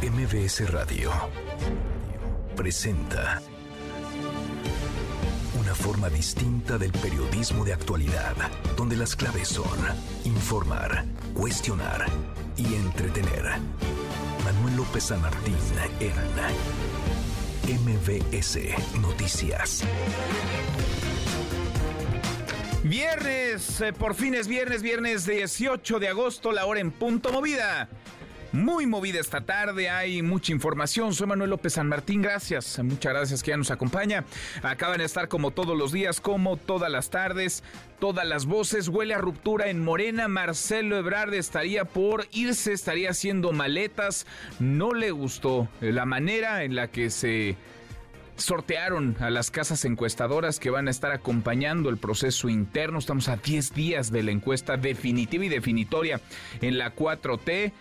MBS Radio presenta una forma distinta del periodismo de actualidad, donde las claves son informar, cuestionar y entretener. Manuel López San Martín en MBS Noticias. Viernes, eh, por fin es viernes, viernes 18 de agosto, la hora en punto movida. Muy movida esta tarde, hay mucha información. Soy Manuel López San Martín, gracias, muchas gracias que ya nos acompaña. Acaban de estar como todos los días, como todas las tardes, todas las voces. Huele a ruptura en Morena. Marcelo Ebrard estaría por irse, estaría haciendo maletas. No le gustó la manera en la que se sortearon a las casas encuestadoras que van a estar acompañando el proceso interno. Estamos a 10 días de la encuesta definitiva y definitoria en la 4T.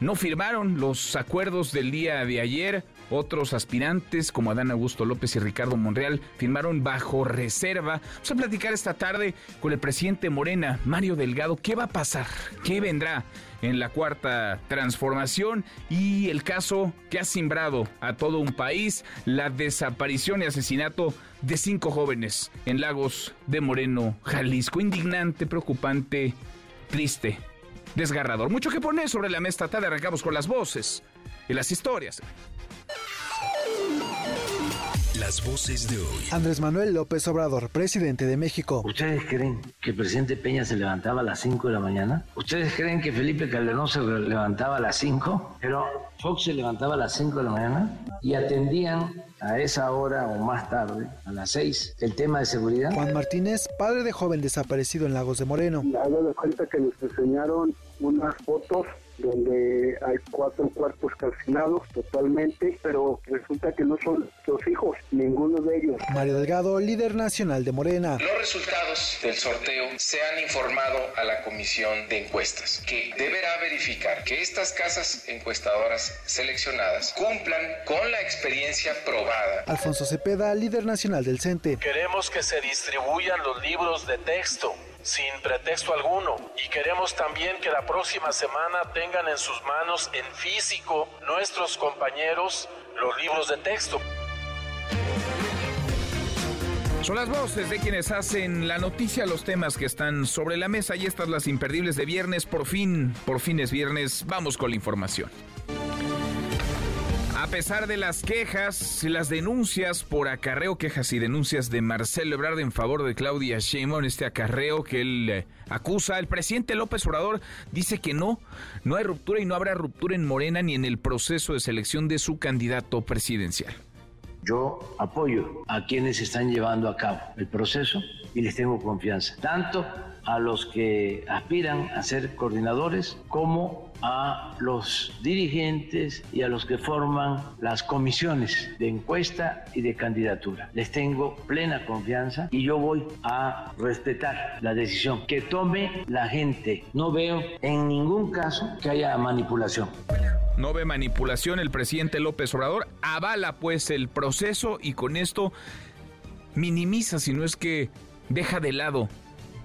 No firmaron los acuerdos del día de ayer. Otros aspirantes como Adán Augusto López y Ricardo Monreal firmaron bajo reserva. Vamos a platicar esta tarde con el presidente Morena, Mario Delgado. ¿Qué va a pasar? ¿Qué vendrá? en la cuarta transformación y el caso que ha simbrado a todo un país, la desaparición y asesinato de cinco jóvenes en Lagos de Moreno, Jalisco. Indignante, preocupante, triste desgarrador. Mucho que poner sobre la mesa tarde. Arrancamos con las voces y las historias. Las voces de hoy. Andrés Manuel López Obrador, presidente de México. ¿Ustedes creen que el presidente Peña se levantaba a las 5 de la mañana? ¿Ustedes creen que Felipe Calderón se levantaba a las 5? Pero Fox se levantaba a las 5 de la mañana y atendían a esa hora o más tarde, a las 6, el tema de seguridad. Juan Martínez, padre de joven desaparecido en Lagos de Moreno. Hago de cuenta que nos enseñaron unas fotos donde hay cuatro cuerpos calcinados totalmente, pero resulta que no son los hijos, ninguno de ellos. Mario Delgado, líder nacional de Morena. Los resultados del sorteo se han informado a la comisión de encuestas, que deberá verificar que estas casas encuestadoras seleccionadas cumplan con la experiencia probada. Alfonso Cepeda, líder nacional del CENTE. Queremos que se distribuyan los libros de texto sin pretexto alguno y queremos también que la próxima semana tengan en sus manos en físico nuestros compañeros los libros de texto. Son las voces de quienes hacen la noticia, los temas que están sobre la mesa y estas las imperdibles de viernes. Por fin, por fin es viernes, vamos con la información. A pesar de las quejas las denuncias por acarreo, quejas y denuncias de Marcelo Ebrard en favor de Claudia Sheinbaum, este acarreo que él eh, acusa, el presidente López Obrador dice que no, no hay ruptura y no habrá ruptura en Morena ni en el proceso de selección de su candidato presidencial. Yo apoyo a quienes están llevando a cabo el proceso y les tengo confianza, tanto a los que aspiran a ser coordinadores como a los dirigentes y a los que forman las comisiones de encuesta y de candidatura. Les tengo plena confianza y yo voy a respetar la decisión que tome la gente. No veo en ningún caso que haya manipulación. No ve manipulación el presidente López Obrador, avala pues el proceso y con esto minimiza, si no es que deja de lado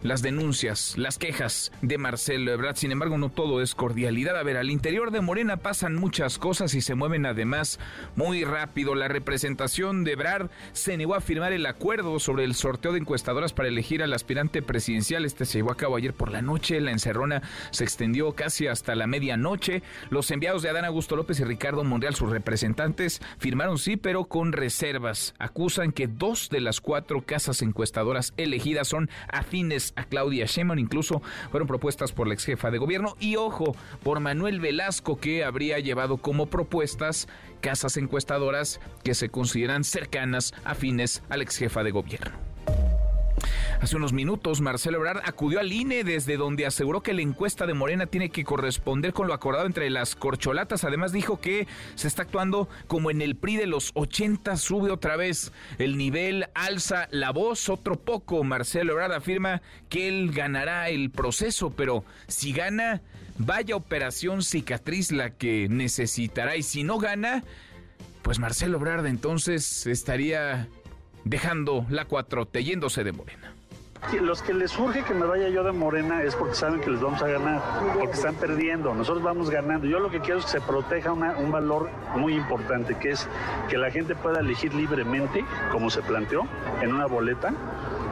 las denuncias, las quejas de Marcelo Ebrard. Sin embargo, no todo es cordialidad. A ver, al interior de Morena pasan muchas cosas y se mueven además muy rápido. La representación de Ebrard se negó a firmar el acuerdo sobre el sorteo de encuestadoras para elegir al aspirante presidencial. Este se llevó a cabo ayer por la noche. La encerrona se extendió casi hasta la medianoche. Los enviados de Adán Augusto López y Ricardo Monreal, sus representantes, firmaron sí, pero con reservas. Acusan que dos de las cuatro casas encuestadoras elegidas son afines a Claudia Sheinbaum, incluso fueron propuestas por la ex jefa de gobierno y ojo, por Manuel Velasco que habría llevado como propuestas casas encuestadoras que se consideran cercanas afines a la ex jefa de gobierno. Hace unos minutos, Marcelo Ebrard acudió al INE desde donde aseguró que la encuesta de Morena tiene que corresponder con lo acordado entre las corcholatas. Además dijo que se está actuando como en el PRI de los 80, sube otra vez el nivel, alza la voz otro poco. Marcelo Ebrard afirma que él ganará el proceso, pero si gana, vaya operación cicatriz la que necesitará. Y si no gana, pues Marcelo Ebrard entonces estaría dejando la 4 yéndose de Morena. Los que les surge que me vaya yo de Morena es porque saben que les vamos a ganar, porque están perdiendo, nosotros vamos ganando. Yo lo que quiero es que se proteja un valor muy importante, que es que la gente pueda elegir libremente, como se planteó, en una boleta,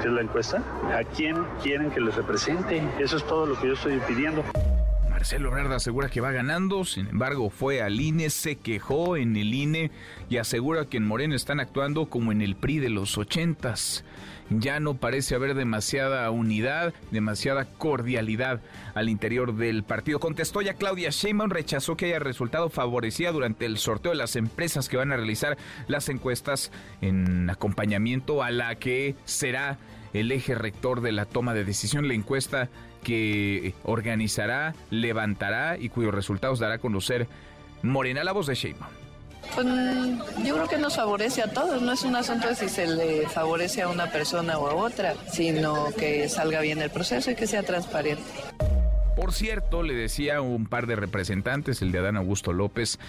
que es la encuesta, a quién quieren que les represente. Eso es todo lo que yo estoy pidiendo. Marcelo Ebrard asegura que va ganando, sin embargo fue al INE, se quejó en el INE y asegura que en Moreno están actuando como en el PRI de los ochentas. Ya no parece haber demasiada unidad, demasiada cordialidad al interior del partido. Contestó ya Claudia Sheinbaum, rechazó que haya resultado favorecida durante el sorteo de las empresas que van a realizar las encuestas en acompañamiento a la que será el eje rector de la toma de decisión. La encuesta que organizará, levantará y cuyos resultados dará a conocer Morena, la voz de Sheinbaum. Pues, yo creo que nos favorece a todos, no es un asunto de si se le favorece a una persona o a otra, sino que salga bien el proceso y que sea transparente. Por cierto, le decía un par de representantes, el de Adán Augusto López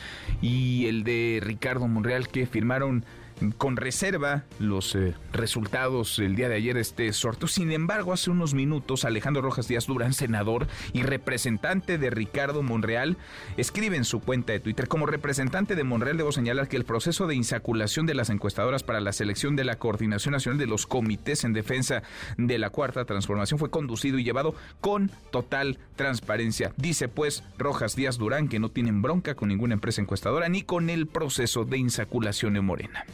y el de Ricardo Monreal, que firmaron con reserva los eh, resultados del día de ayer de este sorteo. Sin embargo, hace unos minutos Alejandro Rojas Díaz Durán, senador y representante de Ricardo Monreal, escribe en su cuenta de Twitter, como representante de Monreal debo señalar que el proceso de insaculación de las encuestadoras para la selección de la Coordinación Nacional de los Comités en Defensa de la Cuarta Transformación fue conducido y llevado con total transparencia. Dice pues Rojas Díaz Durán que no tienen bronca con ninguna empresa encuestadora ni con el proceso de insaculación en Morena.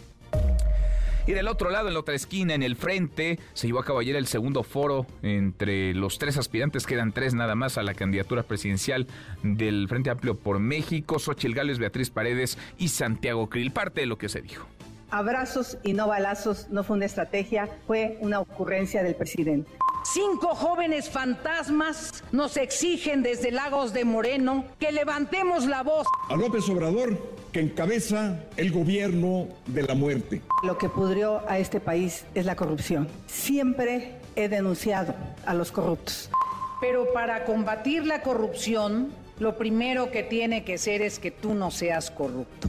Y del otro lado, en la otra esquina, en el frente, se llevó a cabo ayer el segundo foro entre los tres aspirantes, quedan tres nada más a la candidatura presidencial del Frente Amplio por México, Xochil Gales, Beatriz Paredes y Santiago Krill. Parte de lo que se dijo. Abrazos y no balazos no fue una estrategia, fue una ocurrencia del presidente. Cinco jóvenes fantasmas nos exigen desde Lagos de Moreno que levantemos la voz. A López Obrador, que encabeza el gobierno de la muerte. Lo que pudrió a este país es la corrupción. Siempre he denunciado a los corruptos. Pero para combatir la corrupción, lo primero que tiene que ser es que tú no seas corrupto.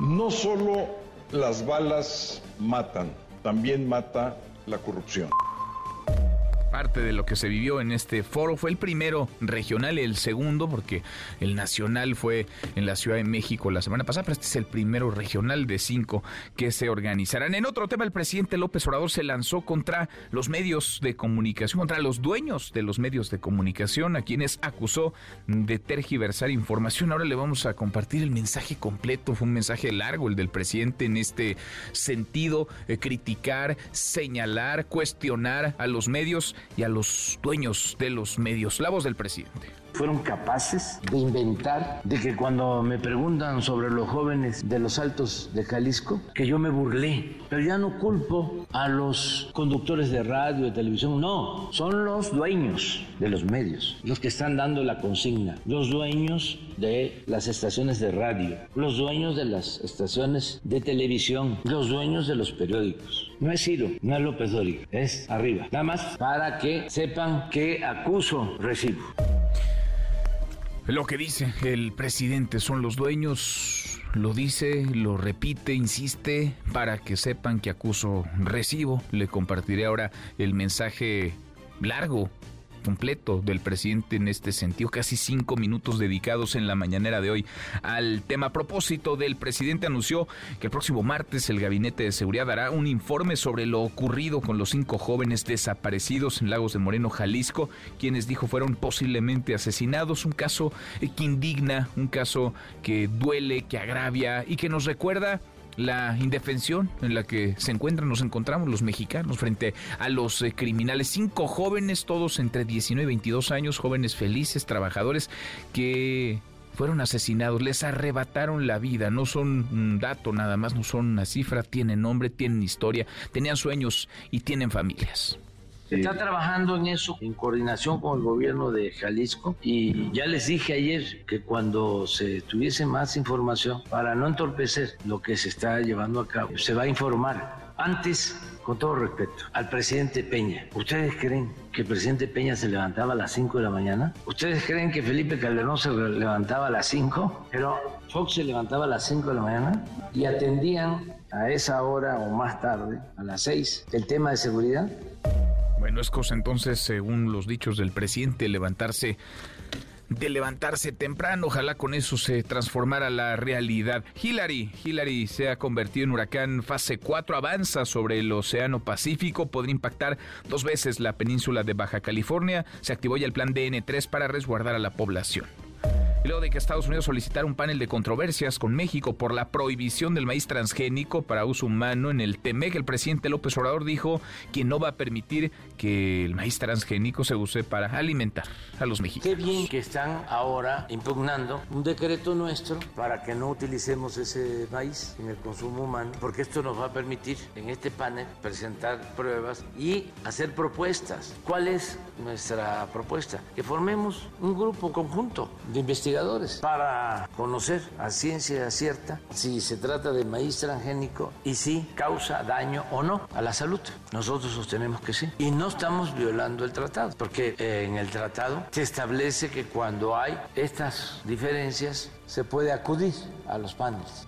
No solo las balas matan, también mata la corrupción parte de lo que se vivió en este foro. Fue el primero regional, el segundo, porque el nacional fue en la Ciudad de México la semana pasada, pero este es el primero regional de cinco que se organizarán. En otro tema, el presidente López Obrador se lanzó contra los medios de comunicación, contra los dueños de los medios de comunicación, a quienes acusó de tergiversar información. Ahora le vamos a compartir el mensaje completo. Fue un mensaje largo el del presidente en este sentido, eh, criticar, señalar, cuestionar a los medios y a los dueños de los medios. La voz del presidente fueron capaces de inventar de que cuando me preguntan sobre los jóvenes de los altos de Jalisco, que yo me burlé. Pero ya no culpo a los conductores de radio, de televisión, no, son los dueños de los medios, los que están dando la consigna, los dueños de las estaciones de radio, los dueños de las estaciones de televisión, los dueños de los periódicos. No es Ciro, no es López Dóriga, es arriba. Nada más para que sepan que acuso recibo. Lo que dice el presidente son los dueños, lo dice, lo repite, insiste, para que sepan que acuso recibo. Le compartiré ahora el mensaje largo completo del presidente en este sentido, casi cinco minutos dedicados en la mañanera de hoy al tema. A propósito del presidente anunció que el próximo martes el Gabinete de Seguridad dará un informe sobre lo ocurrido con los cinco jóvenes desaparecidos en Lagos de Moreno, Jalisco, quienes dijo fueron posiblemente asesinados, un caso que indigna, un caso que duele, que agravia y que nos recuerda la indefensión en la que se encuentran, nos encontramos los mexicanos frente a los eh, criminales. Cinco jóvenes, todos entre 19 y 22 años, jóvenes felices, trabajadores, que fueron asesinados, les arrebataron la vida, no son un dato nada más, no son una cifra, tienen nombre, tienen historia, tenían sueños y tienen familias. Se está trabajando en eso en coordinación con el gobierno de Jalisco y ya les dije ayer que cuando se tuviese más información, para no entorpecer lo que se está llevando a cabo, se va a informar. Antes, con todo respeto, al presidente Peña. ¿Ustedes creen que el presidente Peña se levantaba a las 5 de la mañana? ¿Ustedes creen que Felipe Calderón se levantaba a las 5? Pero Fox se levantaba a las 5 de la mañana y atendían a esa hora o más tarde, a las 6, el tema de seguridad. Bueno, es cosa entonces, según los dichos del presidente, levantarse de levantarse temprano. Ojalá con eso se transformara la realidad. Hillary, Hillary se ha convertido en huracán fase 4, avanza sobre el Océano Pacífico, podría impactar dos veces la península de Baja California. Se activó ya el plan DN3 para resguardar a la población. Y luego de que Estados Unidos solicitara un panel de controversias con México por la prohibición del maíz transgénico para uso humano en el TEMEC, el presidente López Obrador dijo que no va a permitir que el maíz transgénico se use para alimentar a los mexicanos. Qué bien que están ahora impugnando un decreto nuestro para que no utilicemos ese maíz en el consumo humano, porque esto nos va a permitir en este panel presentar pruebas y hacer propuestas. ¿Cuál es nuestra propuesta? Que formemos un grupo conjunto de investigación para conocer a ciencia cierta si se trata de maíz transgénico y si causa daño o no a la salud. Nosotros sostenemos que sí. Y no estamos violando el tratado, porque eh, en el tratado se establece que cuando hay estas diferencias se puede acudir a los paneles.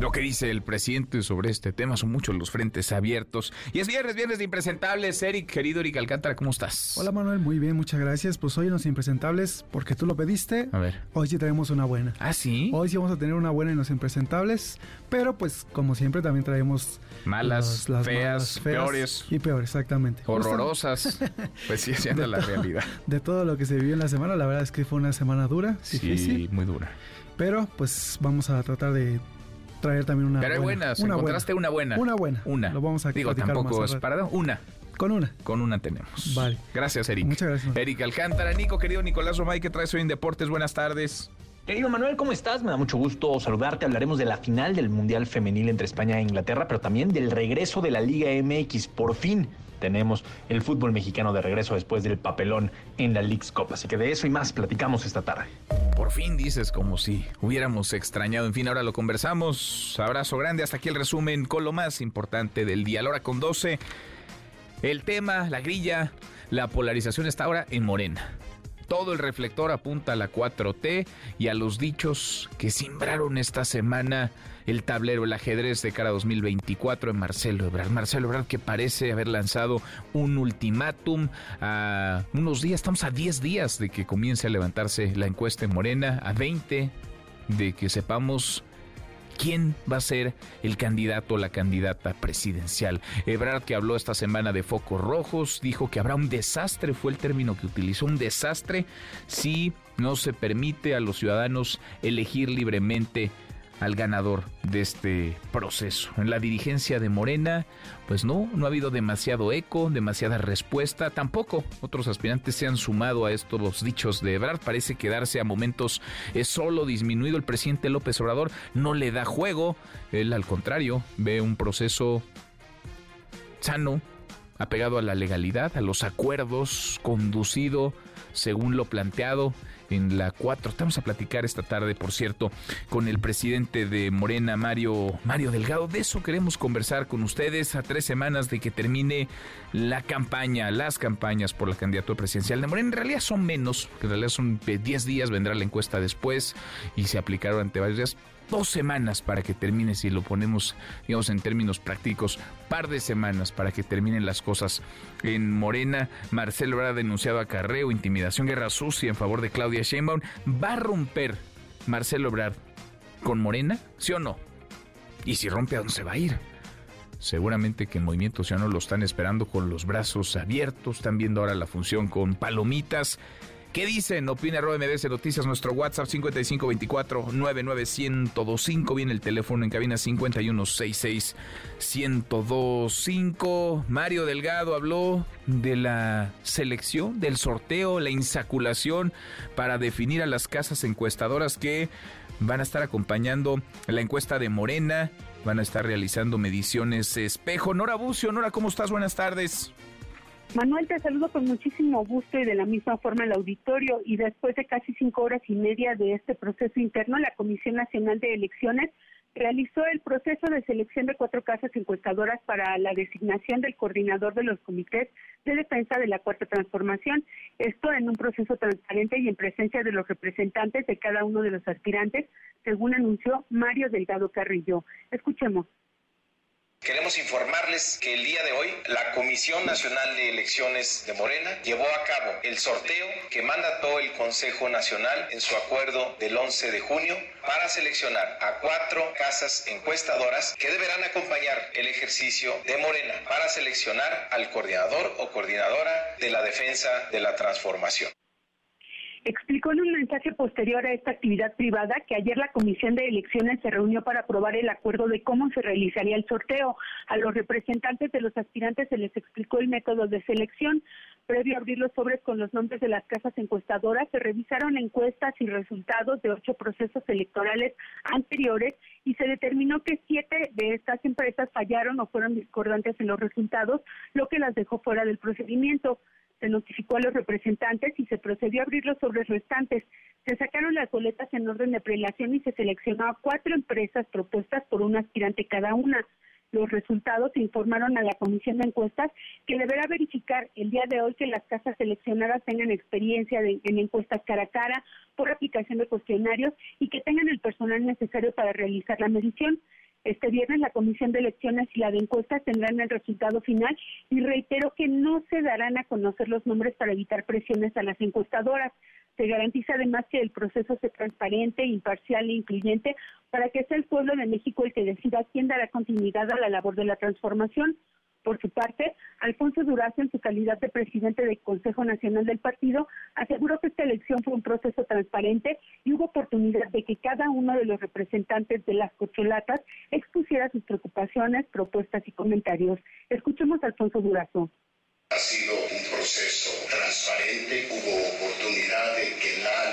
Lo que dice el presidente sobre este tema son muchos los frentes abiertos. Y es viernes, viernes de impresentables. Eric, querido Eric Alcántara, ¿cómo estás? Hola Manuel, muy bien, muchas gracias. Pues hoy en los impresentables, porque tú lo pediste. A ver. Hoy sí traemos una buena. ¿Ah, sí? Hoy sí vamos a tener una buena en los impresentables. Pero pues, como siempre, también traemos. Malas, las feas, peores. Y peores, exactamente. Horrorosas. pues sí, siendo la realidad. De todo lo que se vivió en la semana, la verdad es que fue una semana dura, sí, difícil. muy dura. Pero pues vamos a tratar de traer también una Pero hay buenas, una encontraste una buena. Una buena. Una. Lo vamos a Digo, tampoco es parado. Una. Con una. Con una tenemos. Vale. Gracias, Eric. Muchas gracias. Eric Alcántara, Nico, querido Nicolás Romay, ¿qué traes hoy en Deportes? Buenas tardes. Querido Manuel, ¿cómo estás? Me da mucho gusto saludarte. Hablaremos de la final del Mundial Femenil entre España e Inglaterra, pero también del regreso de la Liga MX. Por fin tenemos el fútbol mexicano de regreso después del papelón en la League's Cup. Así que de eso y más platicamos esta tarde. Por fin dices como si hubiéramos extrañado. En fin, ahora lo conversamos. Abrazo grande. Hasta aquí el resumen con lo más importante del día. La hora con 12. El tema, la grilla, la polarización está ahora en Morena. Todo el reflector apunta a la 4T y a los dichos que simbraron esta semana el tablero, el ajedrez de cara a 2024 en Marcelo Ebrard. Marcelo Ebrard que parece haber lanzado un ultimátum a unos días, estamos a 10 días de que comience a levantarse la encuesta en Morena, a 20 de que sepamos quién va a ser el candidato o la candidata presidencial. Ebrard, que habló esta semana de focos rojos, dijo que habrá un desastre, fue el término que utilizó, un desastre si no se permite a los ciudadanos elegir libremente al ganador de este proceso. En la dirigencia de Morena, pues no, no ha habido demasiado eco, demasiada respuesta, tampoco otros aspirantes se han sumado a estos dichos de Ebrard, parece quedarse a momentos es solo disminuido. El presidente López Obrador, no le da juego, él al contrario ve un proceso sano, apegado a la legalidad, a los acuerdos, conducido según lo planteado en la 4. Estamos a platicar esta tarde, por cierto, con el presidente de Morena, Mario, Mario Delgado. De eso queremos conversar con ustedes a tres semanas de que termine la campaña, las campañas por la candidatura presidencial de Morena. En realidad son menos, en realidad son 10 días, vendrá la encuesta después y se aplicará durante varios días dos semanas para que termine, si lo ponemos, digamos, en términos prácticos, par de semanas para que terminen las cosas en Morena. Marcelo habrá denunciado acarreo, intimidación, guerra sucia en favor de Claudia Sheinbaum. ¿Va a romper Marcelo Ebrard con Morena? ¿Sí o no? Y si rompe, ¿a dónde se va a ir? Seguramente que en Movimiento Ciudadano lo están esperando con los brazos abiertos, están viendo ahora la función con palomitas. ¿Qué dicen? Opina arroba Noticias, nuestro WhatsApp 5524-99125. Viene el teléfono en cabina 5166-1025. Mario Delgado habló de la selección, del sorteo, la insaculación para definir a las casas encuestadoras que van a estar acompañando la encuesta de Morena. Van a estar realizando mediciones espejo. Nora Bucio, Nora, ¿cómo estás? Buenas tardes. Manuel, te saludo con muchísimo gusto y de la misma forma el auditorio. Y después de casi cinco horas y media de este proceso interno, la Comisión Nacional de Elecciones realizó el proceso de selección de cuatro casas encuestadoras para la designación del coordinador de los comités de defensa de la Cuarta Transformación. Esto en un proceso transparente y en presencia de los representantes de cada uno de los aspirantes, según anunció Mario Delgado Carrillo. Escuchemos Queremos informarles que el día de hoy la Comisión Nacional de Elecciones de Morena llevó a cabo el sorteo que mandató el Consejo Nacional en su acuerdo del 11 de junio para seleccionar a cuatro casas encuestadoras que deberán acompañar el ejercicio de Morena para seleccionar al coordinador o coordinadora de la defensa de la transformación. Explicó en un mensaje posterior a esta actividad privada que ayer la Comisión de Elecciones se reunió para aprobar el acuerdo de cómo se realizaría el sorteo. A los representantes de los aspirantes se les explicó el método de selección. Previo a abrir los sobres con los nombres de las casas encuestadoras, se revisaron encuestas y resultados de ocho procesos electorales anteriores y se determinó que siete de estas empresas fallaron o fueron discordantes en los resultados, lo que las dejó fuera del procedimiento se notificó a los representantes y se procedió a abrir los sobres restantes. Se sacaron las boletas en orden de prelación y se seleccionó a cuatro empresas propuestas por un aspirante cada una. Los resultados se informaron a la Comisión de Encuestas que deberá verificar el día de hoy que las casas seleccionadas tengan experiencia en encuestas cara a cara por aplicación de cuestionarios y que tengan el personal necesario para realizar la medición. Este viernes la Comisión de Elecciones y la de Encuestas tendrán el resultado final y reitero que no se darán a conocer los nombres para evitar presiones a las encuestadoras. Se garantiza además que el proceso sea transparente, imparcial e incluyente para que sea el pueblo de México el que decida quién dará continuidad a la labor de la transformación. Por su parte, Alfonso Durazo, en su calidad de presidente del Consejo Nacional del Partido, aseguró que esta elección fue un proceso transparente y hubo oportunidad de que cada uno de los representantes de las cocholatas expusiera sus preocupaciones, propuestas y comentarios. Escuchemos a Alfonso Durazo. Ha sido un proceso transparente, hubo oportunidad de que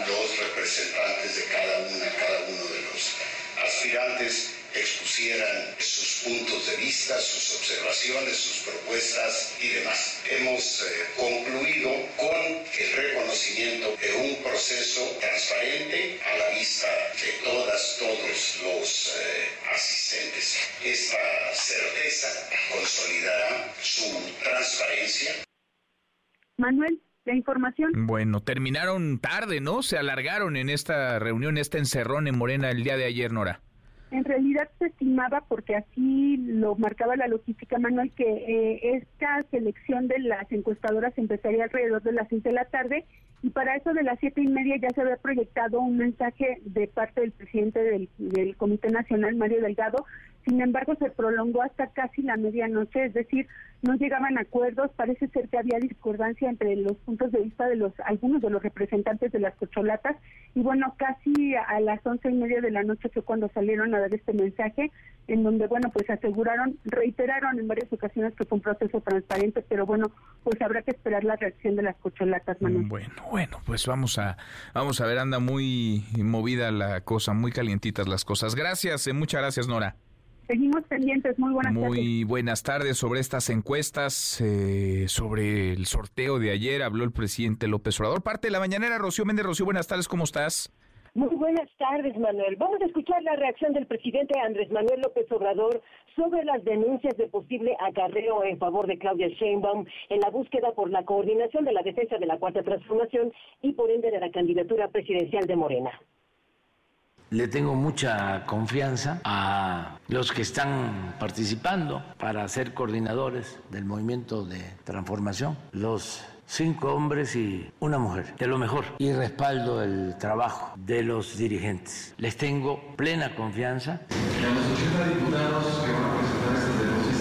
los representantes de cada una, cada uno de los aspirantes expusieran sus puntos de vista, sus observaciones, sus propuestas y demás. Hemos eh, concluido con el reconocimiento de un proceso transparente a la vista de todas, todos los eh, asistentes. Esta certeza consolidará su transparencia. Manuel, la información. Bueno, terminaron tarde, ¿no? Se alargaron en esta reunión, este encerrón en Morena el día de ayer, Nora. En realidad se estimaba, porque así lo marcaba la logística, Manuel, que eh, esta selección de las encuestadoras empezaría alrededor de las seis de la tarde y para eso de las siete y media ya se había proyectado un mensaje de parte del presidente del, del Comité Nacional, Mario Delgado, sin embargo, se prolongó hasta casi la medianoche, es decir, no llegaban acuerdos. Parece ser que había discordancia entre los puntos de vista de los algunos de los representantes de las cocholatas. Y bueno, casi a las once y media de la noche fue cuando salieron a dar este mensaje, en donde, bueno, pues aseguraron, reiteraron en varias ocasiones que fue un proceso transparente, pero bueno, pues habrá que esperar la reacción de las cocholatas, Manuel. Bueno, bueno, pues vamos a, vamos a ver, anda muy movida la cosa, muy calientitas las cosas. Gracias, eh, muchas gracias, Nora. Seguimos pendientes. Muy buenas tardes. Muy buenas tardes sobre estas encuestas, eh, sobre el sorteo de ayer. Habló el presidente López Obrador. Parte de la mañanera, Rocío Méndez. Rocío, buenas tardes. ¿Cómo estás? Muy buenas tardes, Manuel. Vamos a escuchar la reacción del presidente Andrés Manuel López Obrador sobre las denuncias de posible acarreo en favor de Claudia Sheinbaum en la búsqueda por la coordinación de la defensa de la Cuarta Transformación y por ende de la candidatura presidencial de Morena. Le tengo mucha confianza a los que están participando para ser coordinadores del movimiento de transformación, los cinco hombres y una mujer, de lo mejor, y respaldo el trabajo de los dirigentes. Les tengo plena confianza. los diputados que a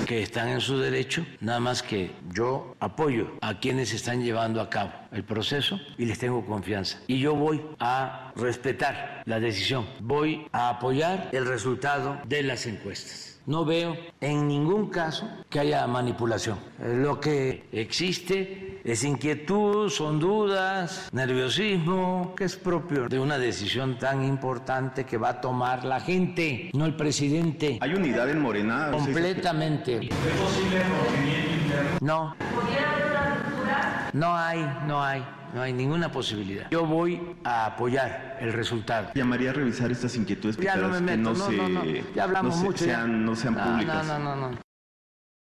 que están en su derecho, nada más que yo apoyo a quienes están llevando a cabo el proceso y les tengo confianza. Y yo voy a respetar la decisión, voy a apoyar el resultado de las encuestas. No veo en ningún caso que haya manipulación. Lo que existe es inquietud, son dudas, nerviosismo, que es propio de una decisión tan importante que va a tomar la gente, no el presidente. ¿Hay unidad en Morena? Completamente. ¿Es posible No. No hay, no hay no hay ninguna posibilidad. Yo voy a apoyar el resultado. Llamaría a revisar estas inquietudes ya no me meto, no, no, no, ya hablamos mucho. Sean, no sean públicas. No, no, no,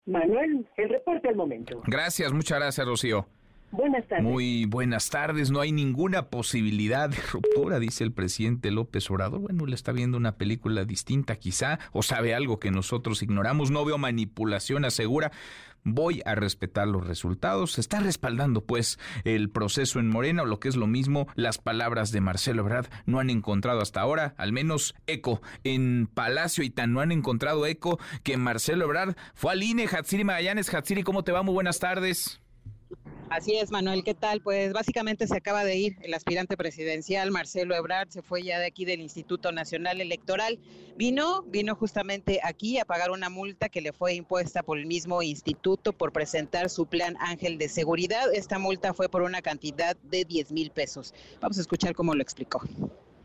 Manuel, el reporte al momento. Gracias, muchas gracias, Rocío. Buenas tardes. Muy buenas tardes. No hay ninguna posibilidad de ruptura, dice el presidente López Obrador. Bueno, le está viendo una película distinta quizá, o sabe algo que nosotros ignoramos. No veo manipulación, asegura. Voy a respetar los resultados. Se está respaldando, pues, el proceso en Morena, o lo que es lo mismo, las palabras de Marcelo Ebrard no han encontrado hasta ahora, al menos eco, en Palacio y tan no han encontrado eco que Marcelo Ebrard fue al INE. Hatsiri Magallanes, Hatsiri, ¿cómo te va? Muy buenas tardes. Así es, Manuel, ¿qué tal? Pues básicamente se acaba de ir el aspirante presidencial Marcelo Ebrard, se fue ya de aquí del Instituto Nacional Electoral. Vino, vino justamente aquí a pagar una multa que le fue impuesta por el mismo instituto por presentar su plan Ángel de Seguridad. Esta multa fue por una cantidad de 10 mil pesos. Vamos a escuchar cómo lo explicó.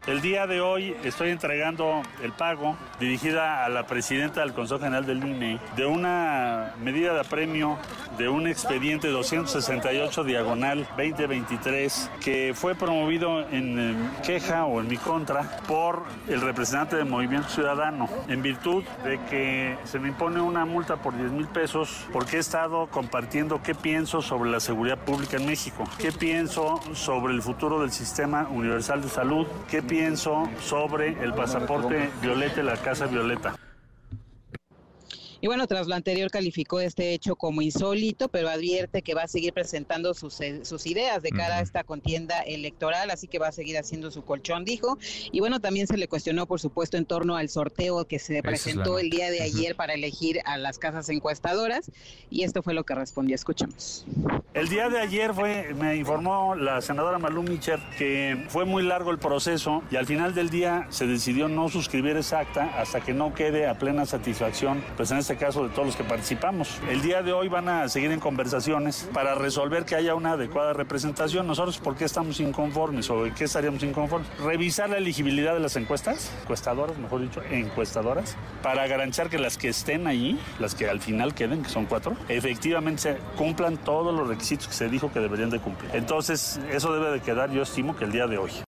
El día de hoy estoy entregando el pago dirigida a la presidenta del Consejo General del INE de una medida de apremio de un expediente 268 diagonal 2023 que fue promovido en queja o en mi contra por el representante del Movimiento Ciudadano en virtud de que se me impone una multa por 10 mil pesos porque he estado compartiendo qué pienso sobre la seguridad pública en México, qué pienso sobre el futuro del sistema universal de salud, qué pienso sobre el pasaporte violeta y la casa violeta. Y bueno, tras lo anterior calificó este hecho como insólito, pero advierte que va a seguir presentando sus, eh, sus ideas de cara a esta contienda electoral, así que va a seguir haciendo su colchón, dijo. Y bueno, también se le cuestionó, por supuesto, en torno al sorteo que se presentó el día de ayer para elegir a las casas encuestadoras, y esto fue lo que respondió. Escuchamos. El día de ayer fue, me informó la senadora Malú Micher que fue muy largo el proceso y al final del día se decidió no suscribir esa acta hasta que no quede a plena satisfacción, pues en este caso de todos los que participamos. El día de hoy van a seguir en conversaciones para resolver que haya una adecuada representación. Nosotros, ¿por qué estamos inconformes o qué estaríamos inconformes? Revisar la elegibilidad de las encuestas, encuestadoras, mejor dicho, encuestadoras, para garantizar que las que estén allí, las que al final queden, que son cuatro, efectivamente cumplan todos los requisitos que se dijo que deberían de cumplir. Entonces, eso debe de quedar, yo estimo que el día de hoy.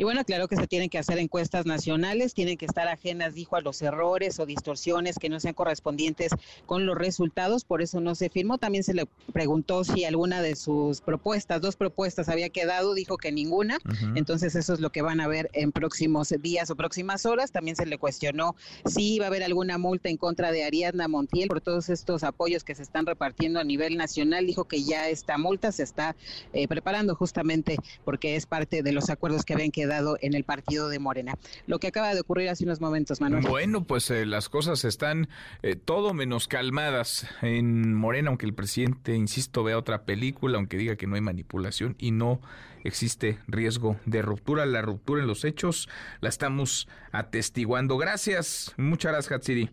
Y bueno, claro que se tienen que hacer encuestas nacionales, tienen que estar ajenas, dijo, a los errores o distorsiones que no sean correspondientes con los resultados, por eso no se firmó. También se le preguntó si alguna de sus propuestas, dos propuestas había quedado, dijo que ninguna, entonces eso es lo que van a ver en próximos días o próximas horas. También se le cuestionó si iba a haber alguna multa en contra de Ariadna Montiel por todos estos apoyos que se están repartiendo a nivel nacional. Dijo que ya esta multa se está eh, preparando justamente porque es parte de los acuerdos que habían quedado en el partido de Morena. Lo que acaba de ocurrir hace unos momentos, Manuel. Bueno, pues eh, las cosas están eh, todo menos calmadas en Morena, aunque el presidente, insisto, vea otra película, aunque diga que no hay manipulación y no existe riesgo de ruptura. La ruptura en los hechos la estamos atestiguando. Gracias. Muchas gracias, Hatsiri.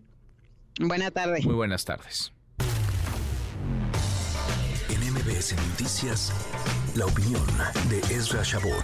Buenas tardes. Muy buenas tardes. En MBS Noticias, la opinión de Ezra Shabot.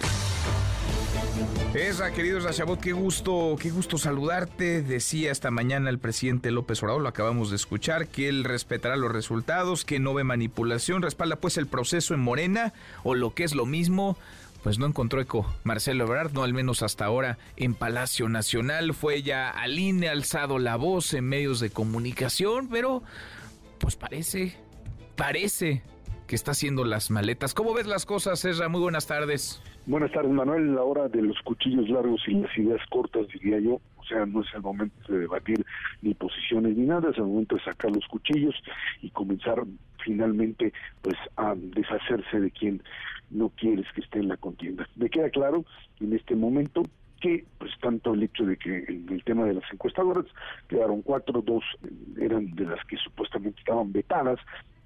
Ezra, querido Rashabot, qué gusto, qué gusto saludarte. Decía esta mañana el presidente López Obrador, lo acabamos de escuchar, que él respetará los resultados, que no ve manipulación, respalda pues el proceso en Morena, o lo que es lo mismo, pues no encontró eco Marcelo Ebrard, no al menos hasta ahora en Palacio Nacional. Fue ya al INE, alzado la voz en medios de comunicación, pero pues parece, parece que está haciendo las maletas. ¿Cómo ves las cosas, Ezra? Muy buenas tardes. Buenas tardes, Manuel. La hora de los cuchillos largos y las ideas cortas, diría yo. O sea, no es el momento de debatir ni posiciones ni nada, es el momento de sacar los cuchillos y comenzar finalmente pues a deshacerse de quien no quieres que esté en la contienda. Me queda claro en este momento que pues tanto el hecho de que en el tema de las encuestadoras quedaron cuatro, dos eran de las que supuestamente estaban vetadas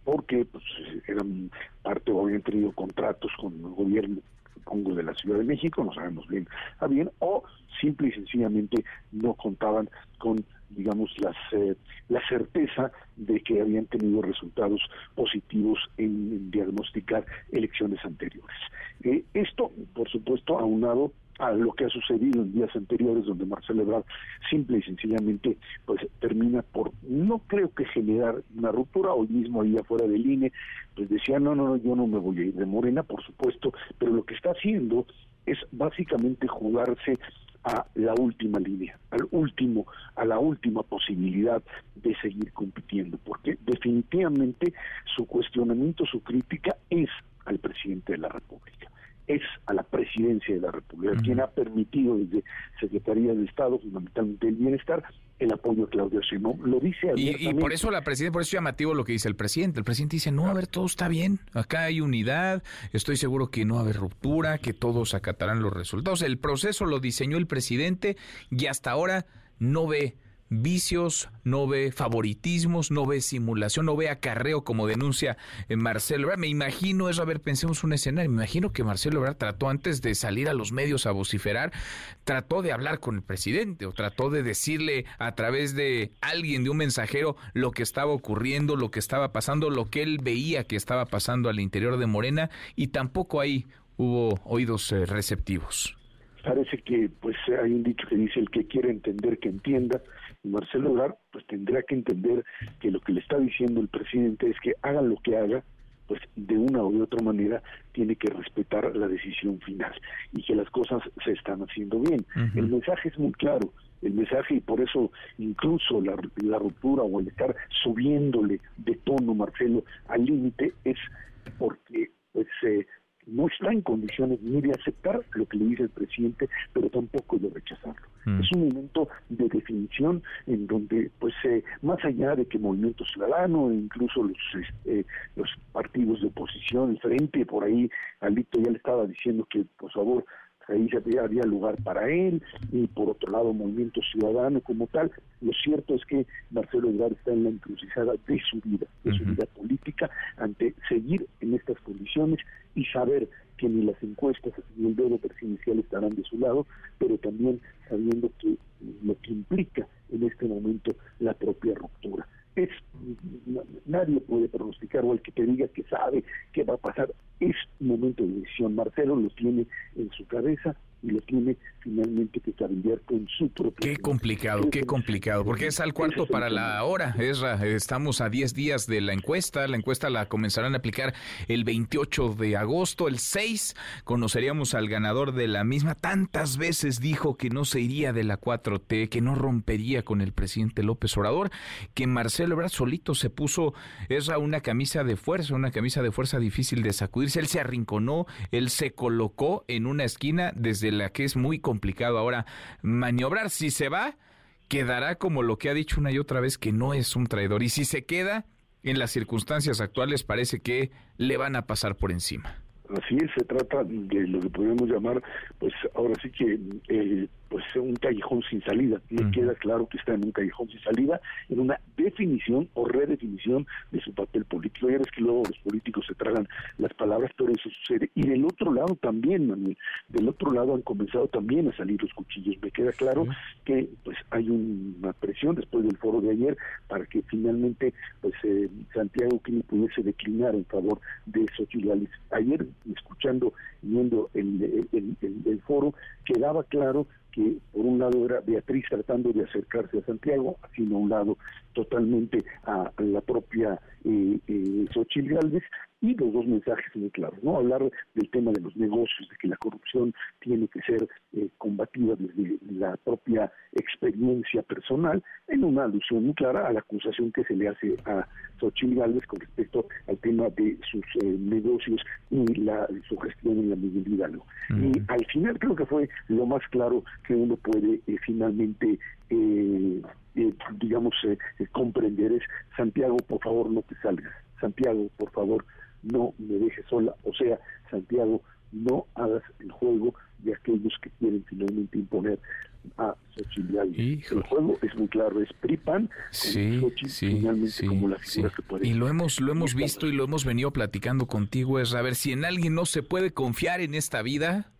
porque pues eran parte o habían tenido contratos con el gobierno supongo de la Ciudad de México, no sabemos bien a bien, o simple y sencillamente no contaban con digamos las eh, la certeza de que habían tenido resultados positivos en, diagnosticar elecciones anteriores. Eh, esto, por supuesto, aunado a lo que ha sucedido en días anteriores donde Marcelo Ebrard simple y sencillamente pues termina por no creo que generar una ruptura hoy mismo ahí afuera del INE pues decía no no no yo no me voy a ir de Morena por supuesto pero lo que está haciendo es básicamente jugarse a la última línea, al último, a la última posibilidad de seguir compitiendo, porque definitivamente su cuestionamiento, su crítica es al presidente de la República es a la presidencia de la República, quien ha permitido desde Secretaría de Estado, fundamentalmente el bienestar, el apoyo a Claudia Sheinbaum. Lo dice y, y, por eso la presidenta, por eso es llamativo lo que dice el presidente. El presidente dice, no, a ver, todo está bien, acá hay unidad, estoy seguro que no va a haber ruptura, que todos acatarán los resultados. El proceso lo diseñó el presidente y hasta ahora no ve vicios, no ve favoritismos, no ve simulación, no ve acarreo como denuncia eh, Marcelo Me imagino eso, a ver, pensemos un escenario, me imagino que Marcelo Ebrard trató antes de salir a los medios a vociferar, trató de hablar con el presidente o trató de decirle a través de alguien, de un mensajero, lo que estaba ocurriendo, lo que estaba pasando, lo que él veía que estaba pasando al interior de Morena y tampoco ahí hubo oídos eh, receptivos. Parece que pues hay un dicho que dice el que quiere entender que entienda Marcelo Ebrard pues tendrá que entender que lo que le está diciendo el presidente es que haga lo que haga, pues de una u otra manera tiene que respetar la decisión final y que las cosas se están haciendo bien. El mensaje es muy claro, el mensaje y por eso incluso la, la ruptura o el estar subiéndole de tono Marcelo al límite es porque pues eh, no está en condiciones ni de aceptar lo que le dice el presidente, pero tampoco de rechazarlo. Mm. Es un momento de definición en donde, pues, eh, más allá de que Movimiento Ciudadano, e incluso los, este, los partidos de oposición, el Frente, por ahí, Alito ya le estaba diciendo que, por favor, ahí había, había lugar para él, y por otro lado Movimiento Ciudadano como tal. Lo cierto es que Marcelo Ebrard está en la encrucijada de su vida, de su vida política, ante seguir en estas condiciones y saber que ni las encuestas ni el dedo presidencial estarán de su lado, pero también sabiendo que lo que implica en este momento la propia ruptura es nadie puede pronosticar o el que te diga que sabe qué va a pasar es momento de decisión. Marcelo lo tiene en su cabeza y lo tiene finalmente que cambiar con su propio. Qué complicado, qué complicado, porque es al cuarto para la hora, Esra. Estamos a 10 días de la encuesta. La encuesta la comenzarán a aplicar el 28 de agosto. El 6 conoceríamos al ganador de la misma. Tantas veces dijo que no se iría de la 4T, que no rompería con el presidente López Obrador, que Marcelo Ebrard solito se puso, Esra, una camisa de fuerza, una camisa de fuerza difícil de sacudirse. Él se arrinconó, él se colocó en una esquina desde de la que es muy complicado ahora maniobrar. Si se va, quedará como lo que ha dicho una y otra vez que no es un traidor. Y si se queda, en las circunstancias actuales parece que le van a pasar por encima. Así es, se trata de lo que podemos llamar, pues ahora sí que eh, pues un callejón sin salida. Me queda claro que está en un callejón sin salida, en una definición o redefinición de su papel político. Ya ves que luego los políticos se tragan las palabras, pero eso sucede. Y del otro lado también, Manuel, del otro lado han comenzado también a salir los cuchillos. Me queda claro que pues hay una presión después del foro de ayer para que finalmente pues eh, Santiago Kini pudiese declinar en favor de Xochitl Ayer, escuchando, viendo el, el foro, quedaba claro que por un lado era Beatriz tratando de acercarse a Santiago, sino a un lado totalmente a, la propia eh, eh, Xochitl y los dos mensajes muy claros, ¿no? Hablar del tema de los negocios, de que la corrupción tiene que ser eh, combatida desde la propia experiencia personal, en una alusión muy clara a la acusación que se le hace a Xochitl Gálvez con respecto al tema de sus eh, negocios y la, su gestión en la movilidad, ¿no? Y al final creo que fue lo más claro que uno puede eh, finalmente eh, digamos, comprender es, Santiago, por favor, no te salgas. Santiago, por favor, no me dejes sola. O sea, Santiago, no hagas el juego de aquellos que quieren finalmente imponer a Xochitl El juego es muy claro, es PRIPAN, sí, sí, como la figura que puede. Y lo hemos, lo hemos visto y lo hemos venido platicando contigo, es a ver si en alguien no se puede confiar en esta vida,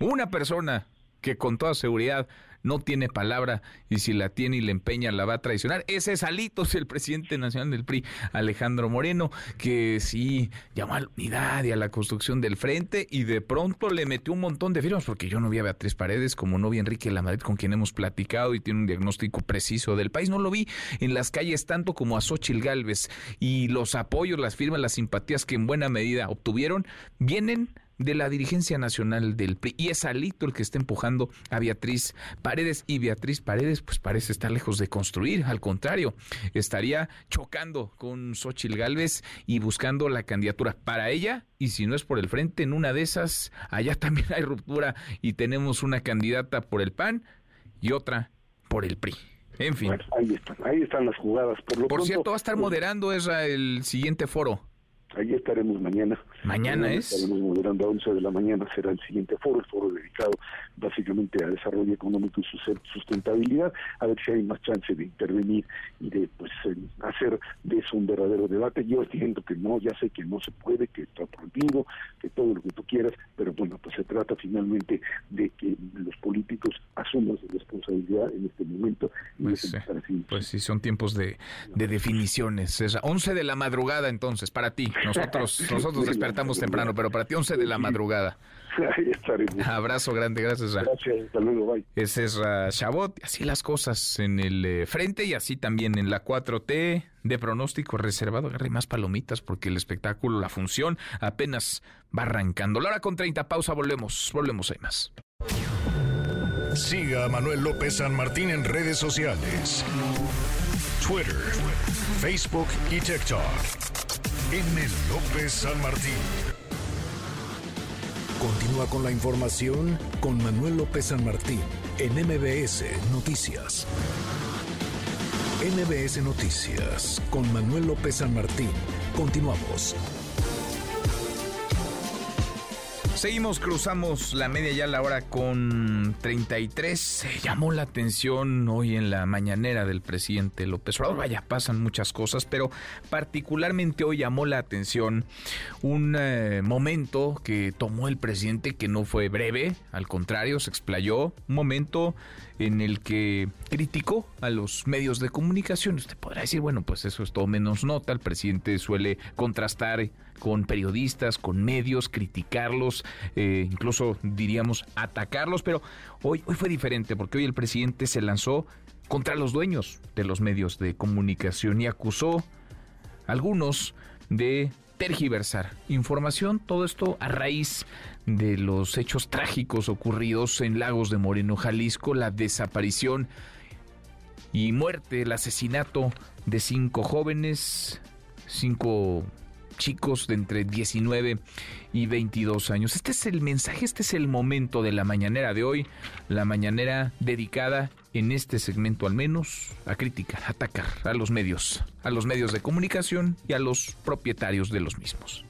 una persona que con toda seguridad no tiene palabra y si la tiene y le empeña la va a traicionar. Ese es Alitos, el presidente nacional del PRI, Alejandro Moreno, que sí llamó a la unidad y a la construcción del frente y de pronto le metió un montón de firmas, porque yo no vi a Beatriz Paredes, como no vi a Enrique Lamadrid, con quien hemos platicado y tiene un diagnóstico preciso del país. No lo vi en las calles tanto como a Xochil Gálvez y los apoyos, las firmas, las simpatías que en buena medida obtuvieron vienen de la dirigencia nacional del PRI. Y es Alito el que está empujando a Beatriz Paredes. Y Beatriz Paredes, pues parece estar lejos de construir. Al contrario, estaría chocando con Xochil Gálvez y buscando la candidatura para ella. Y si no es por el frente, en una de esas, allá también hay ruptura y tenemos una candidata por el PAN y otra por el PRI. En fin. ahí están, ahí están las jugadas. Por, por cierto, va a estar moderando esa el siguiente foro. Ahí estaremos mañana. Mañana, es. Estaremos moderando a 11 de la mañana, será el siguiente foro, el foro dedicado básicamente a desarrollo económico y sustentabilidad, a ver si hay más chance de intervenir y de pues hacer de eso un verdadero debate. Yo entiendo que no, ya sé que no se puede, que está prohibido, que todo lo que tú quieras, pero bueno, pues se trata finalmente de que los políticos asuman su responsabilidad en este momento. pues, pues sí, son tiempos de, de definiciones. Es 11 de la madrugada entonces, para ti. Nosotros, nosotros despertamos temprano, pero para ti 11 de la madrugada. Ahí estaremos. Abrazo grande, gracias. Gracias, hasta luego, bye. Ese es Chabot, así las cosas en el eh, frente y así también en la 4T de pronóstico reservado. Agarre más palomitas porque el espectáculo, la función apenas va arrancando. La hora con 30, pausa, volvemos, volvemos, hay más. Siga a Manuel López San Martín en redes sociales. Twitter, Facebook y TikTok. M. López San Martín. Continúa con la información con Manuel López San Martín en MBS Noticias. MBS Noticias con Manuel López San Martín. Continuamos. Seguimos, cruzamos la media ya la hora con 33. Se llamó la atención hoy en la mañanera del presidente López Obrador. Vaya, pasan muchas cosas, pero particularmente hoy llamó la atención un eh, momento que tomó el presidente que no fue breve, al contrario, se explayó. Un momento en el que criticó a los medios de comunicación. Usted podrá decir, bueno, pues eso es todo menos nota. El presidente suele contrastar con periodistas, con medios, criticarlos, eh, incluso diríamos atacarlos, pero hoy, hoy fue diferente porque hoy el presidente se lanzó contra los dueños de los medios de comunicación y acusó a algunos de tergiversar información, todo esto a raíz de los hechos trágicos ocurridos en Lagos de Moreno, Jalisco, la desaparición y muerte, el asesinato de cinco jóvenes, cinco chicos de entre 19 y 22 años. Este es el mensaje, este es el momento de la mañanera de hoy, la mañanera dedicada en este segmento al menos a criticar, a atacar a los medios, a los medios de comunicación y a los propietarios de los mismos.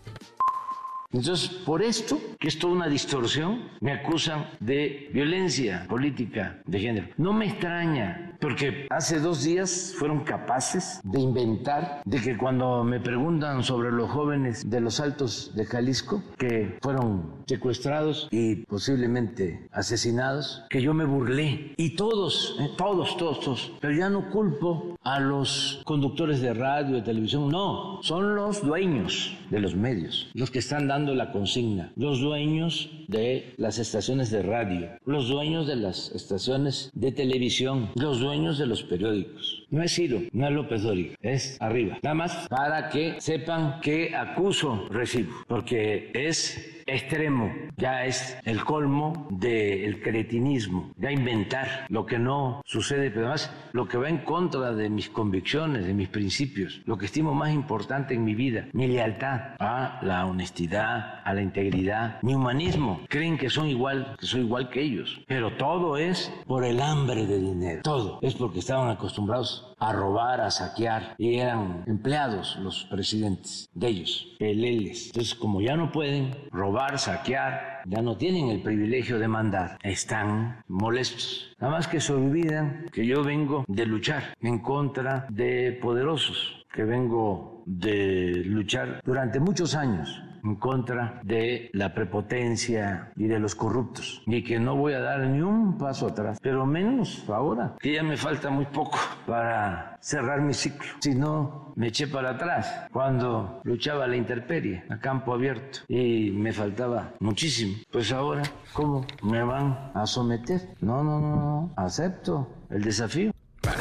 Entonces, por esto, que es toda una distorsión, me acusan de violencia política de género. No me extraña, porque hace dos días fueron capaces de inventar de que cuando me preguntan sobre los jóvenes de los altos de Jalisco, que fueron secuestrados y posiblemente asesinados, que yo me burlé. Y todos, eh, todos, todos, todos. Pero ya no culpo a los conductores de radio, de televisión, no, son los dueños de los medios, los que están dando la consigna, los dueños de las estaciones de radio, los dueños de las estaciones de televisión, los dueños de los periódicos. No es Ciro, no es López Dóriga, es arriba. Nada más para que sepan que acuso recibo, porque es extremo, ya es el colmo del cretinismo, ya inventar lo que no sucede, pero además lo que va en contra de mis convicciones, de mis principios, lo que estimo más importante en mi vida, mi lealtad a la honestidad, a la integridad, mi humanismo. Creen que son igual, que soy igual que ellos, pero todo es por el hambre de dinero, todo es porque estaban acostumbrados a robar, a saquear, y eran empleados los presidentes de ellos, peleles. Entonces, como ya no pueden robar, saquear, ya no tienen el privilegio de mandar, están molestos. Nada más que se olvidan que yo vengo de luchar en contra de poderosos, que vengo de luchar durante muchos años en contra de la prepotencia y de los corruptos, y que no voy a dar ni un paso atrás, pero menos ahora, que ya me falta muy poco para cerrar mi ciclo. Si no, me eché para atrás cuando luchaba la intemperie a campo abierto y me faltaba muchísimo. Pues ahora, ¿cómo me van a someter? No, no, no, no, acepto el desafío.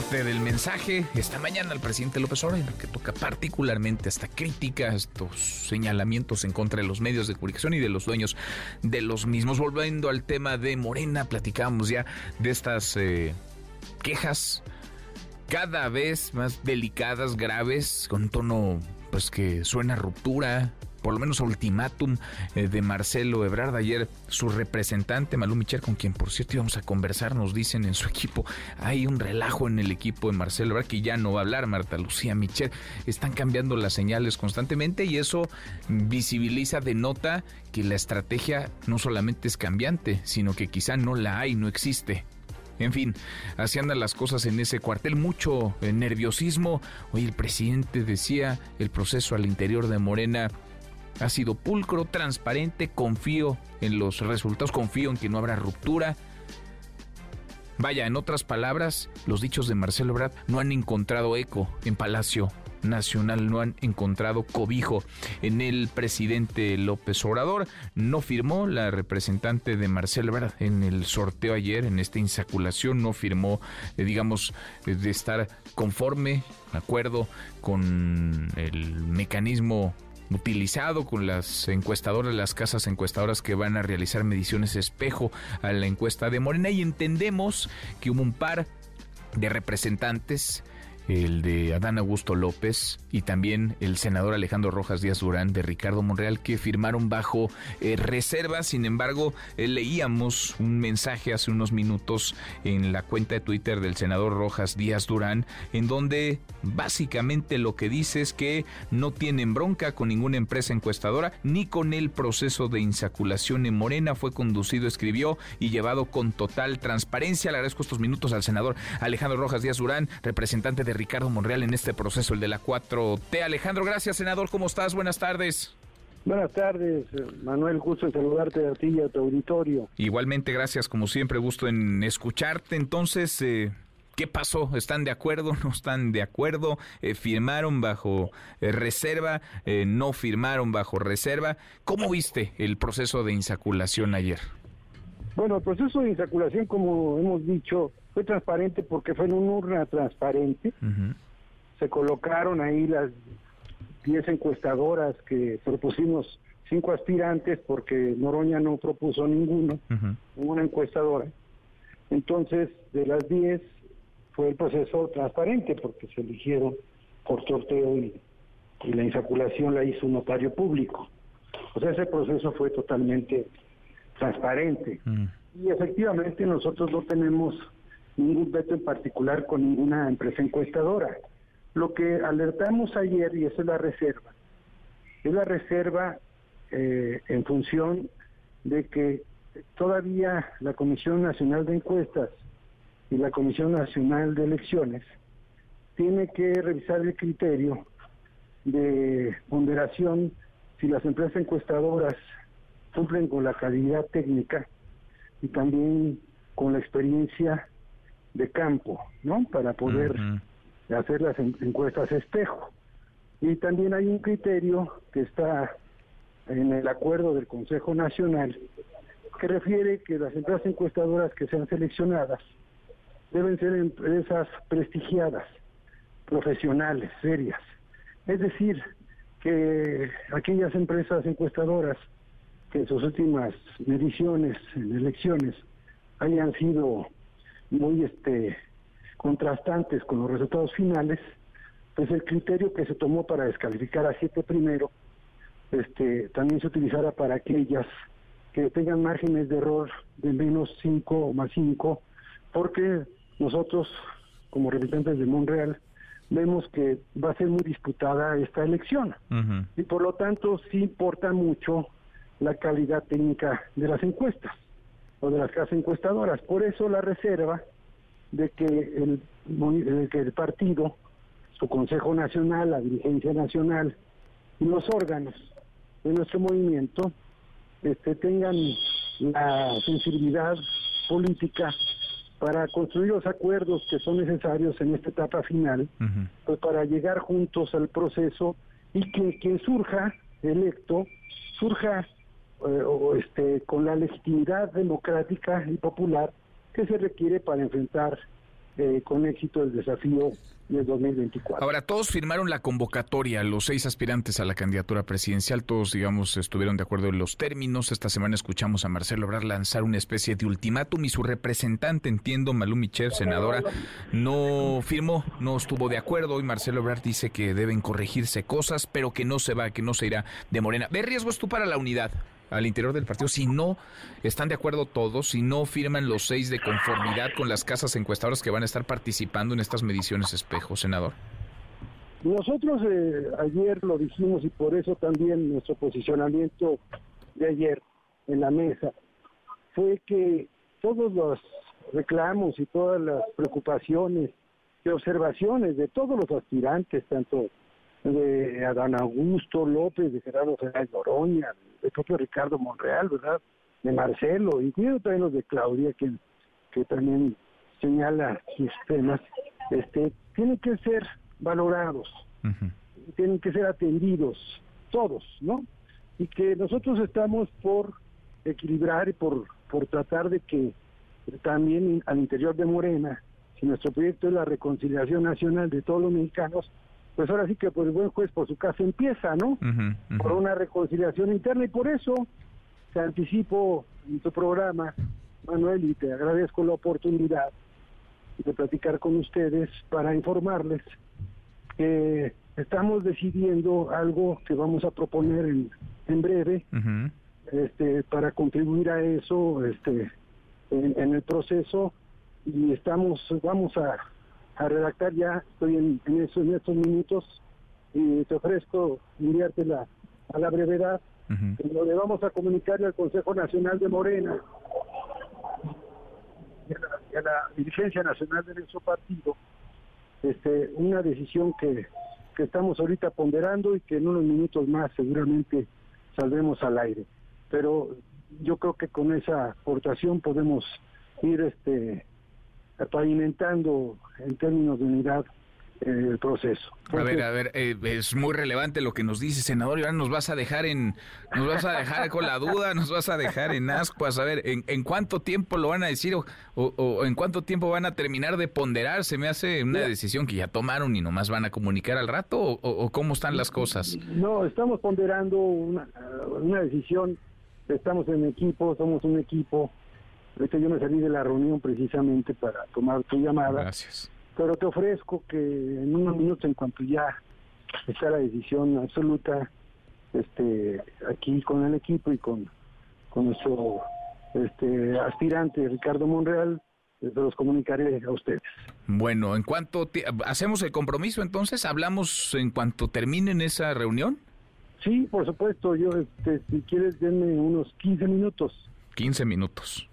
Parte del mensaje esta mañana al presidente López Obrador, que toca particularmente hasta crítica, estos señalamientos en contra de los medios de comunicación y de los dueños de los mismos. Volviendo al tema de Morena, platicamos ya de estas eh, quejas cada vez más delicadas, graves, con un tono pues que suena ruptura, por lo menos ultimátum eh, de Marcelo Ebrard. Ayer su representante, Malú Michel, con quien por cierto íbamos a conversar, nos dicen en su equipo, hay un relajo en el equipo de Marcelo Ebrard que ya no va a hablar, Marta Lucía Michel. Están cambiando las señales constantemente y eso visibiliza, denota que la estrategia no solamente es cambiante, sino que quizá no la hay, no existe. En fin, así andan las cosas en ese cuartel. Mucho eh, nerviosismo. Hoy el presidente decía el proceso al interior de Morena ha sido pulcro, transparente, confío en los resultados, confío en que no habrá ruptura. Vaya, en otras palabras, los dichos de Marcelo Ebrard no han encontrado eco en Palacio Nacional, no han encontrado cobijo en el presidente López Obrador. No firmó la representante de Marcelo Ebrard en el sorteo ayer, en esta insaculación, no firmó, eh, digamos, eh, de estar conforme, de acuerdo con el mecanismo utilizado con las encuestadoras, las casas encuestadoras que van a realizar mediciones espejo a la encuesta de Morena. Y entendemos que hubo un par de representantes el de Adán Augusto López y también el senador Alejandro Rojas Díaz Durán de Ricardo Monreal que firmaron bajo eh, reserva. Sin embargo, eh, leíamos un mensaje hace unos minutos en la cuenta de Twitter del senador Rojas Díaz Durán en donde básicamente lo que dice es que no tienen bronca con ninguna empresa encuestadora ni con el proceso de insaculación en Morena. Fue conducido, escribió y llevado con total transparencia. Le agradezco estos minutos al senador Alejandro Rojas Díaz Durán, representante de Ricardo Monreal en este proceso, el de la 4T. Alejandro, gracias, senador. ¿Cómo estás? Buenas tardes. Buenas tardes, Manuel. Gusto en saludarte a ti y a tu auditorio. Igualmente, gracias, como siempre, gusto en escucharte. Entonces, eh, ¿Qué pasó? ¿Están de acuerdo? ¿No están de acuerdo? Eh, ¿Firmaron bajo eh, reserva? ¿No firmaron bajo reserva? ¿Cómo viste el proceso de insaculación ayer? Bueno, el proceso de insaculación, como hemos dicho, fue transparente porque fue en una urna transparente. Se colocaron ahí las 10 encuestadoras que propusimos cinco aspirantes porque Noroña no propuso ninguno, ninguna encuestadora. Entonces, de las 10 fue el proceso transparente porque se eligieron por sorteo y, la insaculación la hizo un notario público. O sea, ese proceso fue totalmente transparente. Y efectivamente nosotros no tenemos ningún veto en particular con ninguna empresa encuestadora. Lo que alertamos ayer, y esa es la reserva, es la reserva eh, en función de que todavía la Comisión Nacional de Encuestas y la Comisión Nacional de Elecciones tiene que revisar el criterio de ponderación si las empresas encuestadoras cumplen con la calidad técnica y también con la experiencia de campo, ¿no? Para poder hacer las encuestas espejo. Y también hay un criterio que está en el acuerdo del Consejo Nacional que refiere que las empresas encuestadoras que sean seleccionadas deben ser empresas prestigiadas, profesionales, serias. Es decir, que aquellas empresas encuestadoras que en sus últimas mediciones en elecciones hayan sido muy este contrastantes con los resultados finales, pues el criterio que se tomó para descalificar a siete primero, este, también se utilizará para aquellas que tengan márgenes de error de menos cinco o más cinco, porque nosotros, como representantes de Monreal, vemos que va a ser muy disputada esta elección. Y por lo tanto, sí importa mucho la calidad técnica de las encuestas o de las casas encuestadoras. Por eso la reserva de que el, que el partido, su Consejo Nacional, la dirigencia nacional y los órganos de nuestro movimiento este, tengan la sensibilidad política para construir los acuerdos que son necesarios en esta etapa final, pues para llegar juntos al proceso y que quien surja electo surja o este, con la legitimidad democrática y popular que se requiere para enfrentar eh, con éxito el desafío del 2024. Ahora, todos firmaron la convocatoria, los seis aspirantes a la candidatura presidencial, todos, digamos, estuvieron de acuerdo en los términos. Esta semana escuchamos a Marcelo Obrar lanzar una especie de ultimátum y su representante, entiendo, Malú Michel, senadora, no firmó, no estuvo de acuerdo y Marcelo Obrar dice que deben corregirse cosas, pero que no se va, que no se irá de Morena. ¿Ve riesgos tú para la unidad? Al interior del partido si no están de acuerdo todos, si no firman los seis de conformidad con las casas encuestadoras que van a estar participando en estas mediciones espejo, senador? Nosotros eh, ayer lo dijimos y por eso también nuestro posicionamiento de ayer en la mesa fue que todos los reclamos y todas las preocupaciones y observaciones de todos los aspirantes, tanto de Adán Augusto López, de Gerardo Fernández Noroña, del propio Ricardo Monreal, ¿verdad? De Marcelo, incluido también los de Claudia, que, que también señala sus temas, este, tienen que ser valorados, tienen que ser atendidos, todos, ¿no? Y que nosotros estamos por equilibrar y por, por tratar de que también al interior de Morena, si nuestro proyecto es la reconciliación nacional de todos los mexicanos, pues ahora sí que el buen juez por su casa empieza, ¿no? Por una reconciliación interna y por eso te anticipo en tu programa, Manuel, y te agradezco la oportunidad de platicar con ustedes para informarles que estamos decidiendo algo que vamos a proponer en, en breve este, para contribuir a eso este, en el proceso y estamos vamos a a redactar ya, estoy en, eso en estos minutos y te ofrezco enviártela a la brevedad, uh lo le vamos a comunicarle al Consejo Nacional de Morena y a la, dirigencia nacional de nuestro partido este, una decisión que, que estamos ahorita ponderando y que en unos minutos más seguramente saldremos al aire. Pero yo creo que con esa aportación podemos ir este pavimentando en términos de unidad eh, el proceso. a ver, a ver, eh, es muy relevante lo que nos dice, senador, y ahora nos vas a dejar en, nos vas a dejar con la duda, nos vas a dejar en ascuas, a ver, ¿en, en cuánto tiempo lo van a decir o, o, en cuánto tiempo van a terminar de ponderar? ¿Se me hace una decisión que ya tomaron y nomás van a comunicar al rato o, o cómo están las cosas? No, estamos ponderando una, una decisión, estamos en equipo, somos un equipo, Ahorita yo me salí de la reunión precisamente para tomar tu llamada. Gracias. Pero te ofrezco que en unos minutos, en cuanto ya está la decisión absoluta, este, aquí con el equipo y con, con nuestro este, aspirante Ricardo Monreal, se los comunicaré a ustedes. Bueno, en cuanto hacemos el compromiso, entonces hablamos en cuanto terminen esa reunión. Sí, por supuesto. Yo, este, si quieres, denme unos 15 minutos. 15 minutos.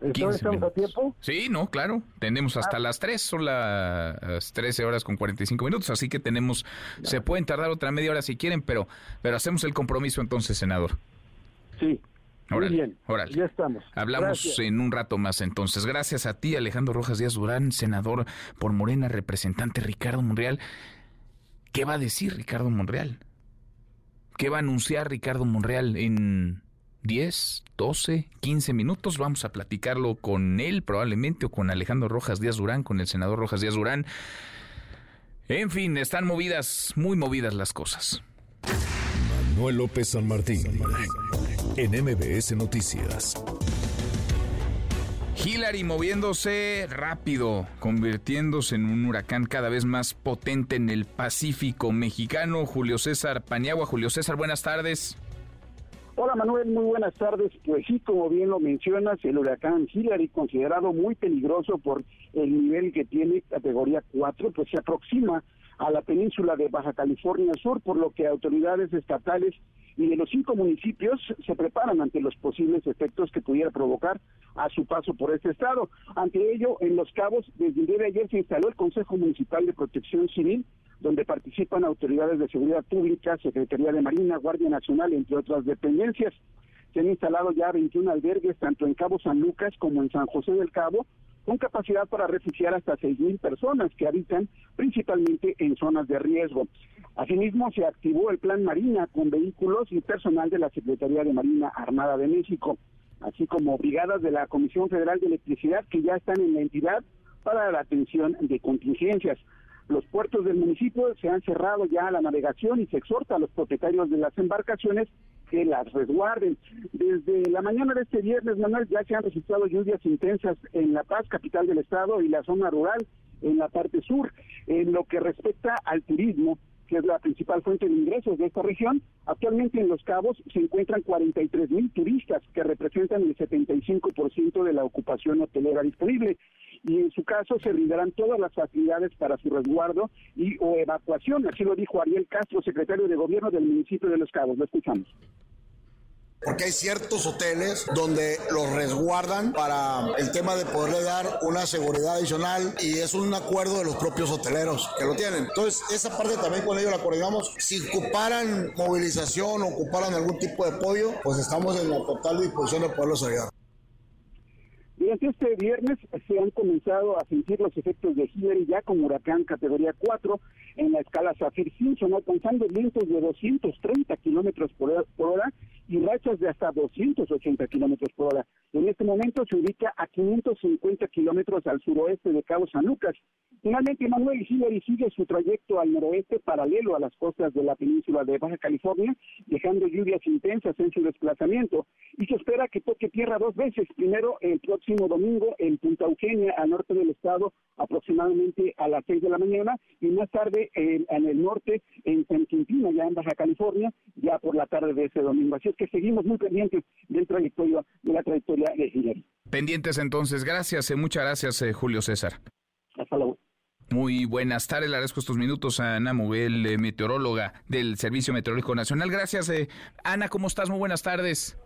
¿Estamos a tiempo? Sí, no, claro. Tenemos hasta ah. las 3, son las 13 horas con 45 minutos, así que tenemos, se pueden tardar otra media hora si quieren, pero, pero hacemos el compromiso entonces, senador. Sí. Muy bien, ya estamos. Hablamos en un rato más entonces. Gracias a ti, Alejandro Rojas Díaz Durán, senador por Morena, representante Ricardo Monreal. ¿Qué va a decir Ricardo Monreal? ¿Qué va a anunciar Ricardo Monreal en 10, 12, 15 minutos. Vamos a platicarlo con él probablemente o con Alejandro Rojas Díaz Durán, con el senador Rojas Díaz Durán. En fin, están movidas, muy movidas las cosas. Manuel López San Martín, en MBS Noticias. Hillary moviéndose rápido, convirtiéndose en un huracán cada vez más potente en el Pacífico mexicano. Julio César Paniagua. Julio César, buenas tardes. Hola Manuel, muy buenas tardes. Pues sí, como bien lo mencionas, el huracán Hillary, considerado muy peligroso por el nivel que tiene, categoría 4, pues se aproxima a la península de Baja California Sur, por lo que autoridades estatales y de los cinco municipios se preparan ante los posibles efectos que pudiera provocar a su paso por este estado. Ante ello, en Los Cabos, desde el día de ayer se instaló el Consejo Municipal de Protección Civil, donde participan autoridades de seguridad pública, Secretaría de Marina, Guardia Nacional, entre otras dependencias. Se han instalado ya 21 albergues tanto en Cabo San Lucas como en San José del Cabo, con capacidad para refugiar hasta 6.000 personas que habitan principalmente en zonas de riesgo. Asimismo, se activó el Plan Marina con vehículos y personal de la Secretaría de Marina Armada de México, así como brigadas de la Comisión Federal de Electricidad que ya están en la entidad para la atención de contingencias. Los puertos del municipio se han cerrado ya a la navegación y se exhorta a los propietarios de las embarcaciones que las resguarden. Desde la mañana de este viernes, Manuel, ya se han registrado lluvias intensas en La Paz, capital del estado, y la zona rural en la parte sur. En lo que respecta al turismo, que es la principal fuente de ingresos de esta región, actualmente en Los Cabos se encuentran 43 mil turistas que representan el 75% de la ocupación hotelera disponible. Y en su caso se brindarán todas las facilidades para su resguardo y o evacuación, así lo dijo Ariel Castro, secretario de Gobierno del municipio de Los Cabos. Lo escuchamos porque hay ciertos hoteles donde los resguardan para el tema de poderle dar una seguridad adicional y es un acuerdo de los propios hoteleros que lo tienen. Entonces, esa parte también con ellos la coordinamos. Si ocuparan movilización o ocuparan algún tipo de apoyo, pues estamos en la total disposición de poderlos ayudar. Durante este viernes se han comenzado a sentir los efectos de Hillary ya como huracán categoría 4 en la escala Saffir-Simpson, alcanzando vientos de 230 kilómetros por hora y rachas de hasta 280 kilómetros por hora. En este momento se ubica a 550 kilómetros al suroeste de Cabo San Lucas. Finalmente, Manuel Hillary sigue su trayecto al noroeste paralelo a las costas de la península de Baja California, dejando lluvias intensas en su desplazamiento. Y se espera que toque tierra dos veces. Primero, el próximo domingo en Punta Eugenia, al norte del estado, aproximadamente a las 6 de la mañana, y más tarde en, el norte, en San Quintín, ya en Baja California, ya por la tarde de ese domingo. Así es que seguimos muy pendientes del trayectoria, de la trayectoria de Hillary. Pendientes entonces, gracias, eh, muchas gracias eh, Julio César. Hasta luego. Muy buenas tardes, le agradezco estos minutos a Ana Moguel, eh, meteoróloga del Servicio Meteorológico Nacional. Gracias, Ana, ¿cómo estás? Muy buenas tardes.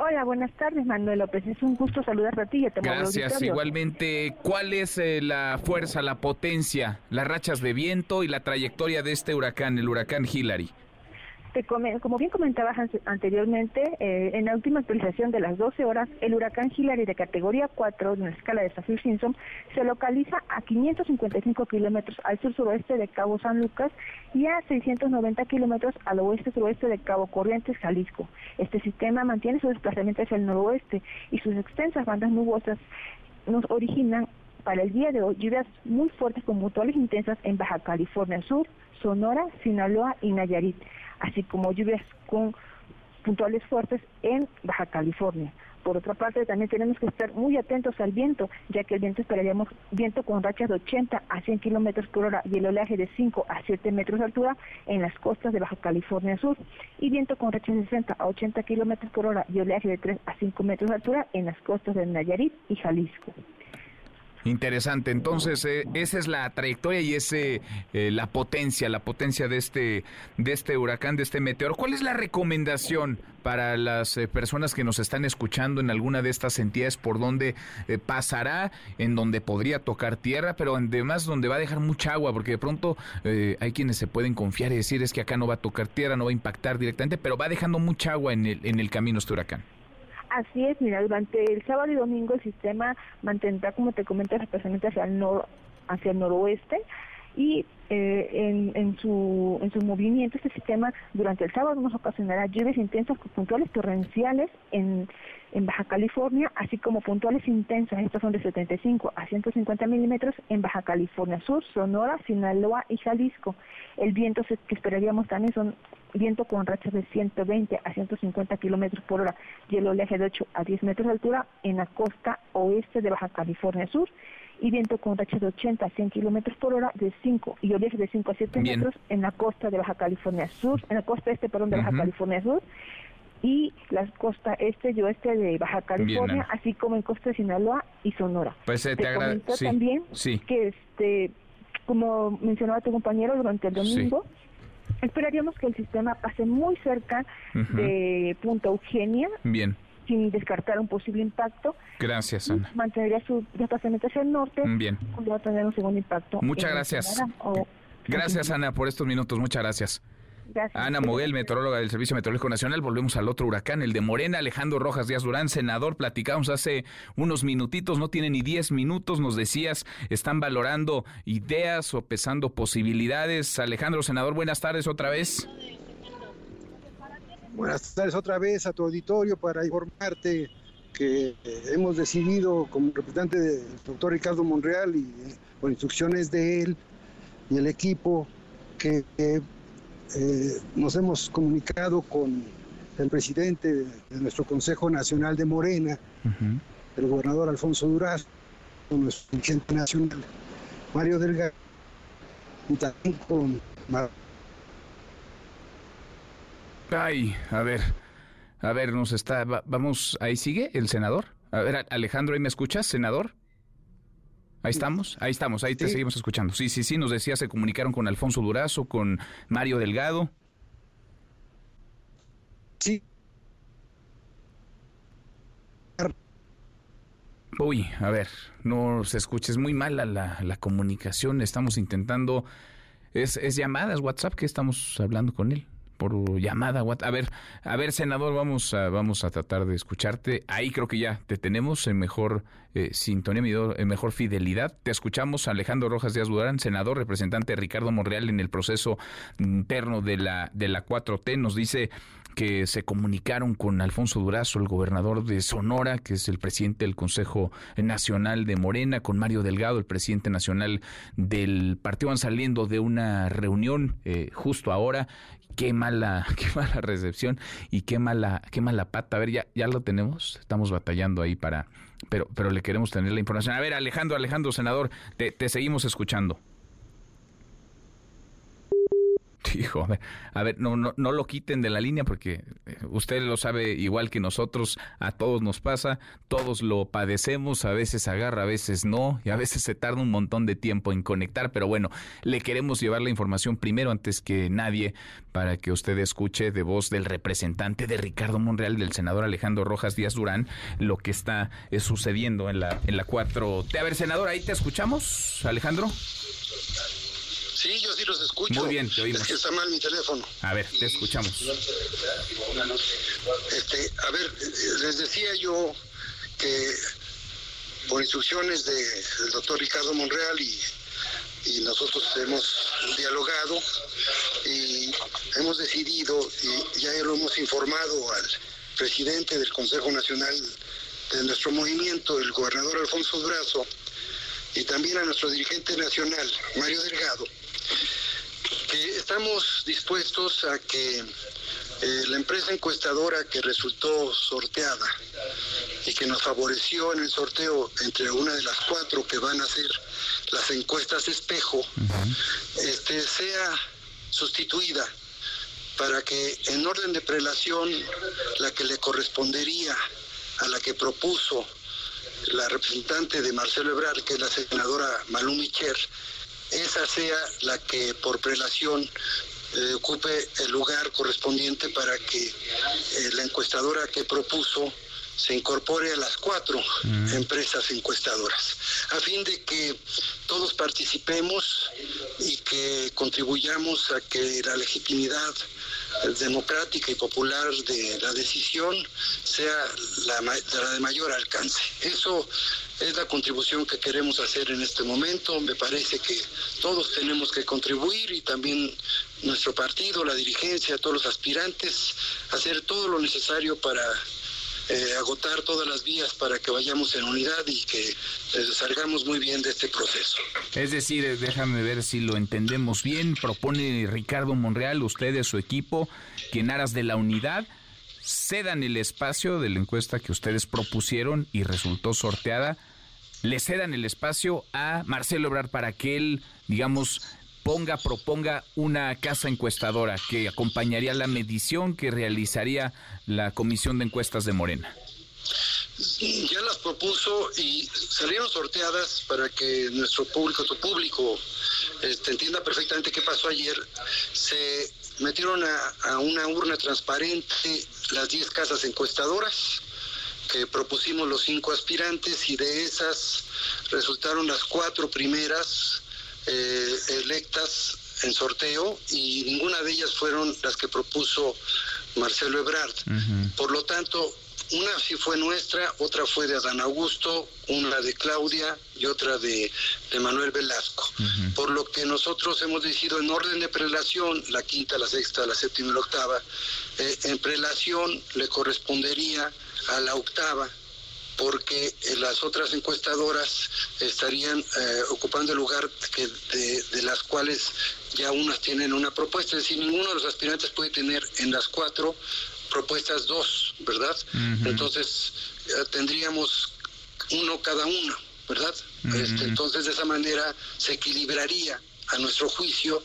Hola, buenas tardes, Manuel López. Es un gusto saludarte a ti y a Gracias, igualmente. ¿Cuál es la fuerza, la potencia, las rachas de viento y la trayectoria de este huracán, el huracán Hillary? Como bien comentabas anteriormente, eh, en la última actualización de las 12 horas, el huracán Hillary de categoría 4 en la escala de Saffir-Simpson se localiza a 555 kilómetros al sur-suroeste de Cabo San Lucas y a 690 kilómetros al oeste-suroeste de Cabo Corrientes, Jalisco. Este sistema mantiene su desplazamiento hacia el noroeste y sus extensas bandas nubosas nos originan para el día de hoy lluvias muy fuertes con mutuales intensas en Baja California Sur, Sonora, Sinaloa y Nayarit así como lluvias con puntuales fuertes en Baja California. Por otra parte, también tenemos que estar muy atentos al viento, ya que el viento esperaríamos viento con rachas de 80 a 100 kilómetros por hora y el oleaje de 5 a 7 metros de altura en las costas de Baja California Sur, y viento con rachas de 60 a 80 kilómetros por hora y oleaje de 3 a 5 metros de altura en las costas de Nayarit y Jalisco. Interesante. Entonces, eh, esa es la trayectoria y ese eh, la potencia, la potencia de este de este huracán, de este meteoro. ¿Cuál es la recomendación para las eh, personas que nos están escuchando en alguna de estas entidades por donde pasará, en donde podría tocar tierra, pero además donde va a dejar mucha agua, porque de pronto hay quienes se pueden confiar y decir es que acá no va a tocar tierra, no va a impactar directamente, pero va dejando mucha agua en el en el camino este huracán. Así es, mira, durante el sábado y domingo el sistema mantendrá, como te comenté, especialmente hacia el, nor hacia el noroeste y eh, en, su, en su movimiento este sistema durante el sábado nos ocasionará lluvias intensas puntuales torrenciales en, en Baja California, así como puntuales intensas, estas son de 75 a 150 milímetros en Baja California Sur, Sonora, Sinaloa y Jalisco. El viento que esperaríamos también son viento con rachas de 120 a 150 kilómetros por hora y el oleaje de 8 a 10 metros de altura en la costa oeste de Baja California Sur y viento con rachas de 80 a 100 kilómetros por hora de 5 y oleaje de 5 a 7 metros en la costa de Baja California Sur, en la costa este, perdón, de Baja California Sur y la costa este y oeste de Baja California, así como en costa de Sinaloa y Sonora. Pues eh, te, te también que este como mencionaba tu compañero durante el domingo, Esperaríamos que el sistema pase muy cerca de Punta Eugenia. Bien. Sin descartar un posible impacto. Gracias, Ana. Mantendría su desplazamiento hacia el norte. Bien. Va a tener un segundo impacto. Muchas gracias. Gracias, Ana, por estos minutos. Muchas gracias. Ana Moguel, meteoróloga del Servicio Meteorológico Nacional. Volvemos al otro huracán, el de Morena. Alejandro Rojas Díaz Durán, senador. Platicamos hace unos minutitos, no tiene ni 10 minutos. Nos decías, están valorando ideas o pesando posibilidades. Alejandro, senador, buenas tardes otra vez. Buenas tardes otra vez a tu auditorio para informarte que eh, hemos decidido como representante del doctor Ricardo Monreal y eh, por instrucciones de él y el equipo que eh, nos hemos comunicado con el presidente de, nuestro Consejo Nacional de Morena, el gobernador Alfonso Duraz, con nuestro dirigente nacional Mario Delgado y también con Ay, a ver, a ver, nos está, vamos, ahí sigue el senador. A ver, Alejandro, ¿ahí me escuchas, senador? Ahí estamos, ahí estamos, ahí te seguimos escuchando. Sí, sí, sí, nos decía, se comunicaron con Alfonso Durazo, con Mario Delgado. Sí. Uy, a ver, no se escucha, es muy mala la, la comunicación, estamos intentando, es, es llamadas, WhatsApp, que estamos hablando con él por llamada. A ver, a ver, senador, vamos a, vamos a tratar de escucharte. Ahí creo que ya te tenemos en mejor eh, sintonía, en mejor fidelidad. Te escuchamos, Alejandro Rojas Díaz Durán, senador, representante de Ricardo Monreal en el proceso interno de la, de la 4T. Nos dice que se comunicaron con Alfonso Durazo, el gobernador de Sonora, que es el presidente del Consejo Nacional de Morena, con Mario Delgado, el presidente nacional del partido, van saliendo de una reunión eh, justo ahora qué mala, qué mala recepción y qué mala, qué mala pata. A ver, ya, ya lo tenemos, estamos batallando ahí para, pero, pero le queremos tener la información. A ver, Alejandro, Alejandro, senador, te, te seguimos escuchando. Hijo, a ver, no, no, no lo quiten de la línea porque eh, usted lo sabe igual que nosotros, a todos nos pasa, todos lo padecemos, a veces agarra, a veces no, y a veces se tarda un montón de tiempo en conectar, pero bueno, le queremos llevar la información primero antes que nadie para que usted escuche de voz del representante de Ricardo Monreal, del senador Alejandro Rojas Díaz Durán, lo que está eh, sucediendo en la, en la 4. A ver, senador, ahí te escuchamos, Alejandro. Sí, yo sí los escucho. Muy bien, te oímos. Es que está mal mi teléfono. A ver, te escuchamos. Este, a ver, les decía yo que por instrucciones del doctor Ricardo Monreal y, y nosotros hemos dialogado y hemos decidido, y ya lo hemos informado al presidente del Consejo Nacional de nuestro movimiento, el gobernador Alfonso Durazo, y también a nuestro dirigente nacional, Mario Delgado, estamos dispuestos a que eh, la empresa encuestadora que resultó sorteada y que nos favoreció en el sorteo entre una de las cuatro que van a hacer las encuestas espejo, este, sea sustituida para que en orden de prelación la que le correspondería a la que propuso la representante de Marcelo Ebrard, que es la senadora Malú Micher, esa sea la que por prelación eh, ocupe el lugar correspondiente para que eh, la encuestadora que propuso se incorpore a las cuatro mm. empresas encuestadoras, a fin de que todos participemos y que contribuyamos a que la legitimidad democrática y popular de la decisión sea la, la de mayor alcance. Eso es la contribución que queremos hacer en este momento. Me parece que todos tenemos que contribuir y también nuestro partido, la dirigencia, todos los aspirantes, hacer todo lo necesario para eh, agotar todas las vías para que vayamos en unidad y que eh, salgamos muy bien de este proceso. Es decir, eh, déjame ver si lo entendemos bien, propone Ricardo Monreal, ustedes, su equipo, que en aras de la unidad cedan el espacio de la encuesta que ustedes propusieron y resultó sorteada, le cedan el espacio a Marcelo Obrar para que él, digamos, ponga, proponga una casa encuestadora que acompañaría la medición que realizaría la Comisión de Encuestas de Morena. Ya las propuso y salieron sorteadas para que nuestro público, tu público, este, entienda perfectamente qué pasó ayer. Se metieron a, una urna transparente las 10 casas encuestadoras que propusimos los cinco aspirantes y de esas resultaron las cuatro primeras eh, electas en sorteo y ninguna de ellas fueron las que propuso Marcelo Ebrard. Por lo tanto, una sí fue nuestra, otra fue de Adán Augusto, una de Claudia y otra de, Manuel Velasco. Por lo que nosotros hemos decidido en orden de prelación, la quinta, la sexta, la séptima y la octava, eh, en prelación le correspondería a la octava porque eh, las otras encuestadoras estarían eh, ocupando el lugar que de, las cuales ya unas tienen una propuesta, es decir, ninguno de los aspirantes puede tener en las cuatro propuestas dos, ¿verdad? Entonces tendríamos uno cada uno, ¿verdad? Este, entonces de esa manera se equilibraría a nuestro juicio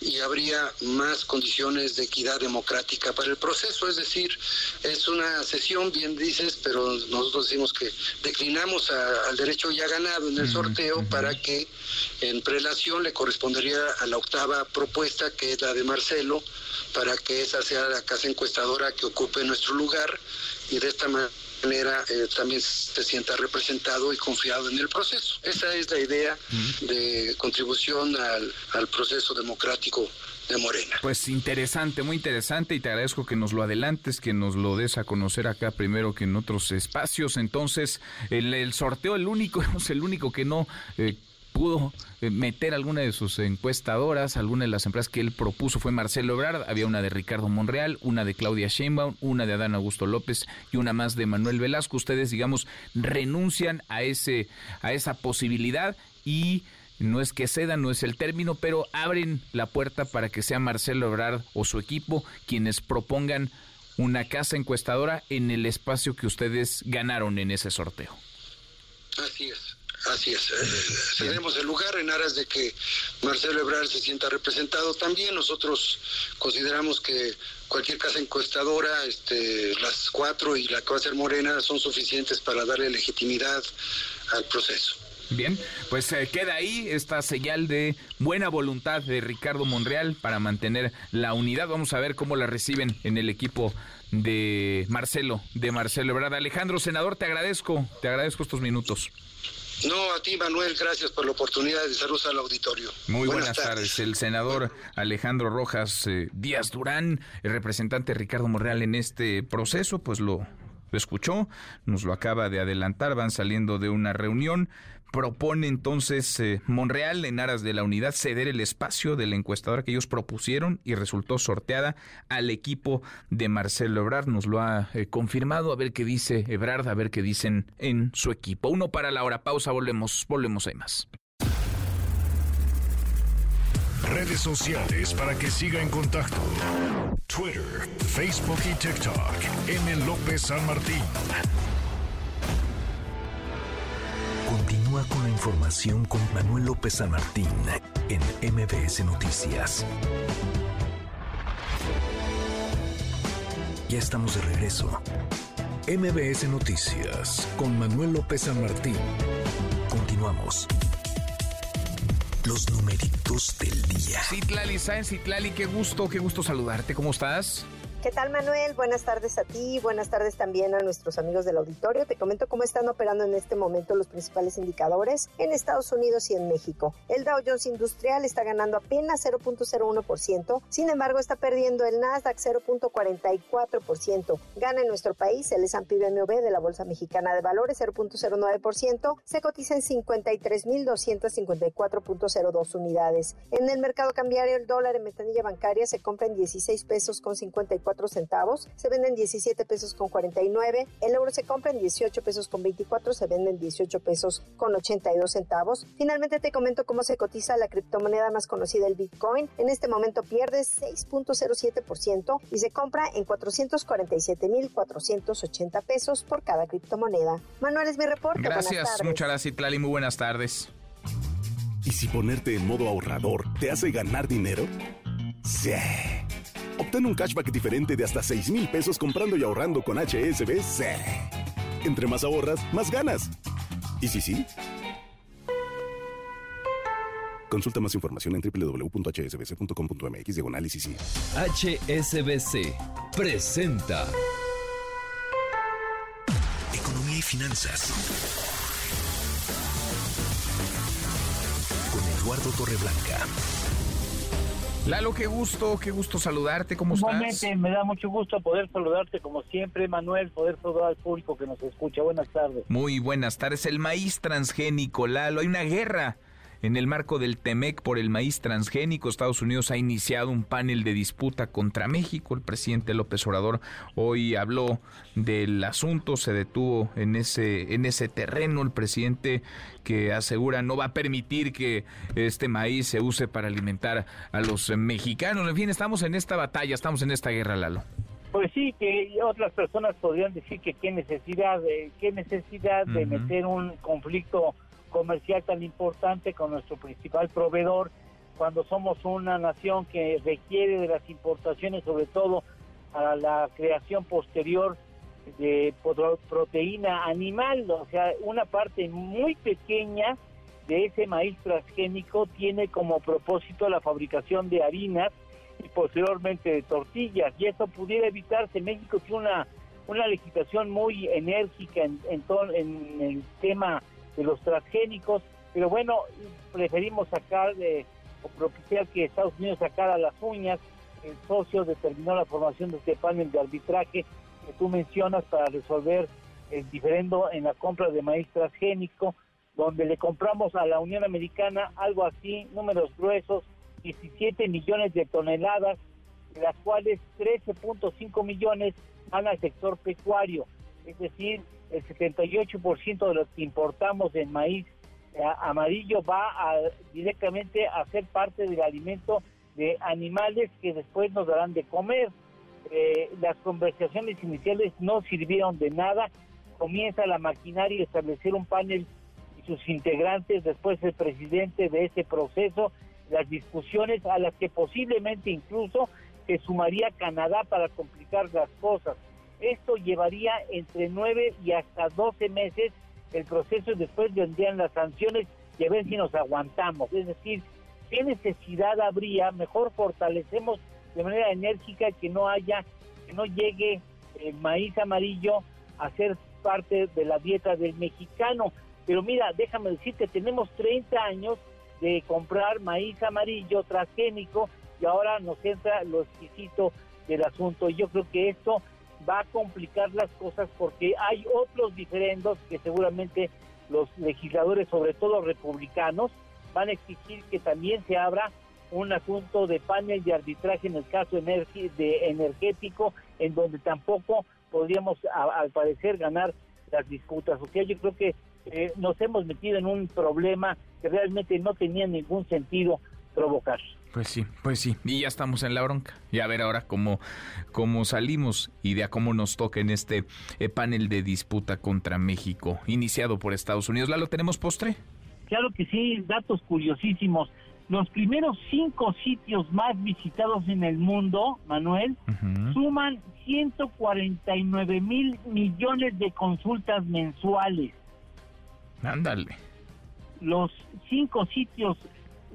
y habría más condiciones de equidad democrática para el proceso. Es decir, es una sesión, bien dices, pero nosotros decimos que declinamos al derecho ya ganado en el sorteo para que en prelación le correspondería a la octava propuesta, que es la de Marcelo, para que esa sea la casa encuestadora que ocupe nuestro lugar y de esta manera manera eh, también se sienta representado y confiado en el proceso. Esa es la idea de contribución al, al proceso democrático de Morena. Pues interesante, muy interesante y te agradezco que nos lo adelantes, que nos lo des a conocer acá primero que en otros espacios. Entonces, el, el sorteo, el único, el único que no eh, pudo eh, meter alguna de sus encuestadoras, alguna de las empresas que él propuso fue Marcelo Ebrard, había una de Ricardo Monreal, una de Claudia Sheinbaum, una de Adán Augusto López y una más de Manuel Velasco. Ustedes, digamos, renuncian a ese a esa posibilidad y no es que cedan, no es el término, pero abren la puerta para que sea Marcelo Ebrard o su equipo quienes propongan una casa encuestadora en el espacio que ustedes ganaron en ese sorteo. Así es. Así es. tenemos el lugar en aras de que Marcelo Ebrard se sienta representado también. Nosotros consideramos que cualquier casa encuestadora, este, las cuatro y la que va a ser Morena, son suficientes para darle legitimidad al proceso. Bien, pues eh, queda ahí esta señal de buena voluntad de Ricardo Monreal para mantener la unidad. Vamos a ver cómo la reciben en el equipo de Marcelo, de Marcelo Ebrard. Alejandro, senador, te agradezco, te agradezco estos minutos. No, a ti Manuel, gracias por la oportunidad de saludos al auditorio. Muy buenas, tardes. El senador Alejandro Rojas eh, Díaz Durán, el representante Ricardo Morreal en este proceso, pues lo, lo escuchó, nos lo acaba de adelantar, van saliendo de una reunión propone entonces eh, Monreal, en aras de la unidad, ceder el espacio de la encuestadora que ellos propusieron y resultó sorteada al equipo de Marcelo Ebrard. Nos lo ha eh, confirmado. A ver qué dice Ebrard, a ver qué dicen en su equipo. Uno para la hora. Pausa, volvemos, volvemos, hay más. Redes sociales para que siga en contacto: Twitter, Facebook y TikTok. M. López San Martín. Continúa con la información con Manuel López San Martín en MBS Noticias. Ya estamos de regreso. MBS Noticias con Manuel López San Martín. Continuamos. Los numeritos del día. Citlali Sáenz, Citlali, qué gusto, qué gusto saludarte. ¿Cómo estás? ¿Qué tal Manuel? Buenas tardes a ti, buenas tardes también a nuestros amigos del auditorio. Te comento cómo están operando en este momento los principales indicadores en Estados Unidos y en México. El Dow Jones Industrial está ganando apenas 0.01%, sin embargo está perdiendo el Nasdaq 0.44%. Gana en nuestro país el S&P BMV de la Bolsa Mexicana de Valores 0.09%, se cotiza en 53.254.02 unidades. En el mercado cambiario el dólar en ventanilla bancaria se compra en 16 pesos con 54 centavos, se venden 17 pesos con 49, el euro se compra en 18 pesos con 24, se venden 18 pesos con 82 centavos. Finalmente te comento cómo se cotiza la criptomoneda más conocida, el Bitcoin. En este momento pierde 6.07% y se compra en 447.480 pesos por cada criptomoneda. Manuel es mi reporte. Gracias, muchas gracias, Itlali. Muy buenas tardes. ¿Y si ponerte en modo ahorrador te hace ganar dinero? Sí. Obtén un cashback diferente de hasta 6 mil pesos comprando y ahorrando con HSBC. Entre más ahorras, más ganas. ¿Y si sí? Consulta más información en www.hsbc.com.mx diagonal HSBC presenta Economía y finanzas. Con Eduardo Torreblanca. Lalo, qué gusto, qué gusto saludarte, ¿cómo estás? me da mucho gusto poder saludarte como siempre, Manuel, poder saludar al público que nos escucha. Buenas tardes. Muy buenas tardes. El maíz transgénico, Lalo, hay una guerra En el marco del TEMEC por el maíz transgénico, Estados Unidos ha iniciado un panel de disputa contra México. El presidente López Obrador hoy habló del asunto, se detuvo en ese, en ese terreno. El presidente que asegura no va a permitir que este maíz se use para alimentar a los mexicanos. En fin, estamos en esta batalla, estamos en esta guerra, Lalo. Pues sí, que otras personas podrían decir que qué necesidad, de, qué necesidad de meter un conflicto comercial tan importante con nuestro principal proveedor cuando somos una nación que requiere de las importaciones, sobre todo a la creación posterior de proteína animal, o sea, una parte muy pequeña de ese maíz transgénico tiene como propósito la fabricación de harinas y posteriormente de tortillas. Y eso pudiera evitarse. México tiene una, una legislación muy enérgica en, en, en el tema de los transgénicos, pero bueno, preferimos sacar de, o propiciar que Estados Unidos sacara las uñas. El socio determinó la formación de este panel de arbitraje que tú mencionas para resolver el diferendo en la compra de maíz transgénico, donde le compramos a la Unión Americana algo así, números gruesos, 17 millones de toneladas, de las cuales 13.5 millones van al sector pecuario, es decir, el 78% de lo que importamos en maíz eh, amarillo va a, directamente a ser parte del alimento de animales que después nos darán de comer. Eh, las conversaciones iniciales no sirvieron de nada, comienza la maquinaria a establecer un panel y sus integrantes, después el presidente de ese proceso las discusiones a las que posiblemente incluso se sumaría Canadá para complicar las cosas. Esto llevaría entre nueve y hasta doce meses el proceso y después vendrían las sanciones y a ver si nos aguantamos. Es decir, ¿qué necesidad habría? Mejor fortalecemos de manera enérgica que no haya, que no llegue el maíz amarillo a ser parte de la dieta del mexicano. Pero mira, déjame decirte, tenemos 30 años de comprar maíz amarillo transgénico y ahora nos entra lo exquisito del asunto. Yo creo que esto va a complicar las cosas porque hay otros diferendos que seguramente los legisladores, sobre todo republicanos, van a exigir que también se abra un asunto de panel de arbitraje en el caso de energético, en donde tampoco podríamos, al parecer, ganar las disputas. O sea, yo creo que eh, nos hemos metido en un problema que realmente no tenía ningún sentido provocar. Pues sí, pues sí, y ya estamos en la bronca. Y a ver ahora cómo, cómo salimos y de a cómo nos toca en este eh, panel de disputa contra México, iniciado por Estados Unidos. ¿La lo tenemos postre? Claro que sí, datos curiosísimos. Los primeros cinco sitios más visitados en el mundo, Manuel, suman 149 mil millones de consultas mensuales. Ándale. Los cinco sitios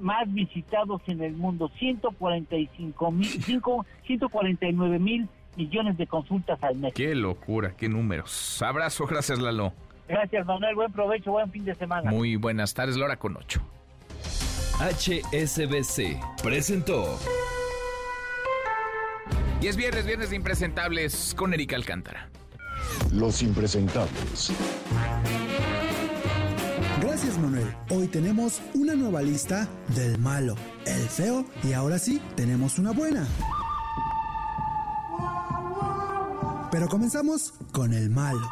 más visitados en el mundo, 145 mil, 149 mil millones de consultas al mes. Qué locura, qué números. Abrazo, gracias Lalo. Gracias Manuel, buen provecho, buen fin de semana. Muy buenas tardes, Lora con 8. HSBC presentó. Y es viernes, viernes de impresentables con Erika Alcántara. Los impresentables. Manuel. Hoy tenemos una nueva lista del malo, el feo y ahora sí tenemos una buena. Pero comenzamos con el malo.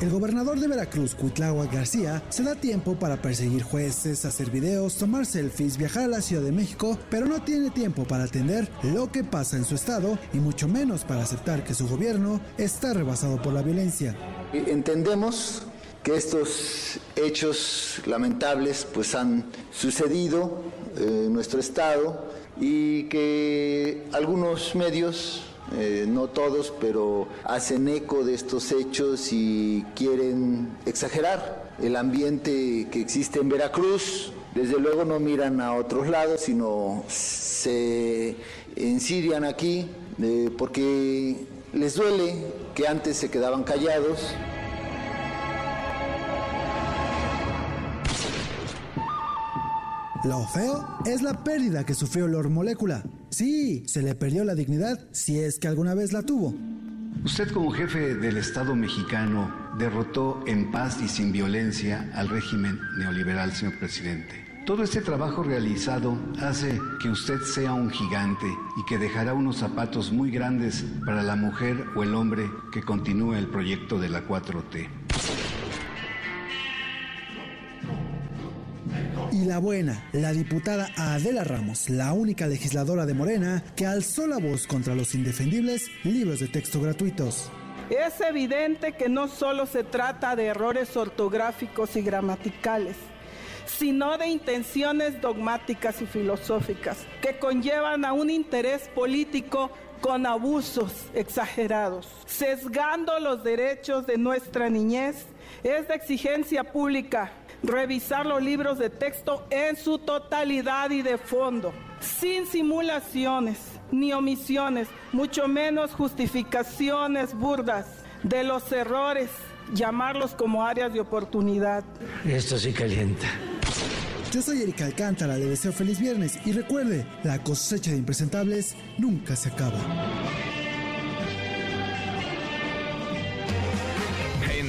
El gobernador de Veracruz, Cuitláhuac García, se da tiempo para perseguir jueces, hacer videos, tomar selfies, viajar a la Ciudad de México, pero no tiene tiempo para atender lo que pasa en su estado y mucho menos para aceptar que su gobierno está rebasado por la violencia. Entendemos que estos hechos lamentables pues han sucedido en nuestro estado y que algunos medios eh, no todos, pero hacen eco de estos hechos y quieren exagerar el ambiente que existe en Veracruz. Desde luego no miran a otros lados, sino se ensidian aquí eh, porque les duele que antes se quedaban callados. Lo feo es la pérdida que sufrió Lord Molécula. Sí, se le perdió la dignidad si es que alguna vez la tuvo. Usted como jefe del Estado mexicano derrotó en paz y sin violencia al régimen neoliberal, señor presidente. Todo este trabajo realizado hace que usted sea un gigante y que dejará unos zapatos muy grandes para la mujer o el hombre que continúe el proyecto de la 4T. Y la buena, la diputada Adela Ramos, la única legisladora de Morena que alzó la voz contra los indefendibles libros de texto gratuitos. Es evidente que no solo se trata de errores ortográficos y gramaticales, sino de intenciones dogmáticas y filosóficas que conllevan a un interés político con abusos exagerados, sesgando los derechos de nuestra niñez. Es de exigencia pública revisar los libros de texto en su totalidad y de fondo, sin simulaciones ni omisiones, mucho menos justificaciones burdas de los errores, llamarlos como áreas de oportunidad. Esto sí calienta. Yo soy Erika Alcántara, le deseo feliz viernes y recuerde, la cosecha de impresentables nunca se acaba.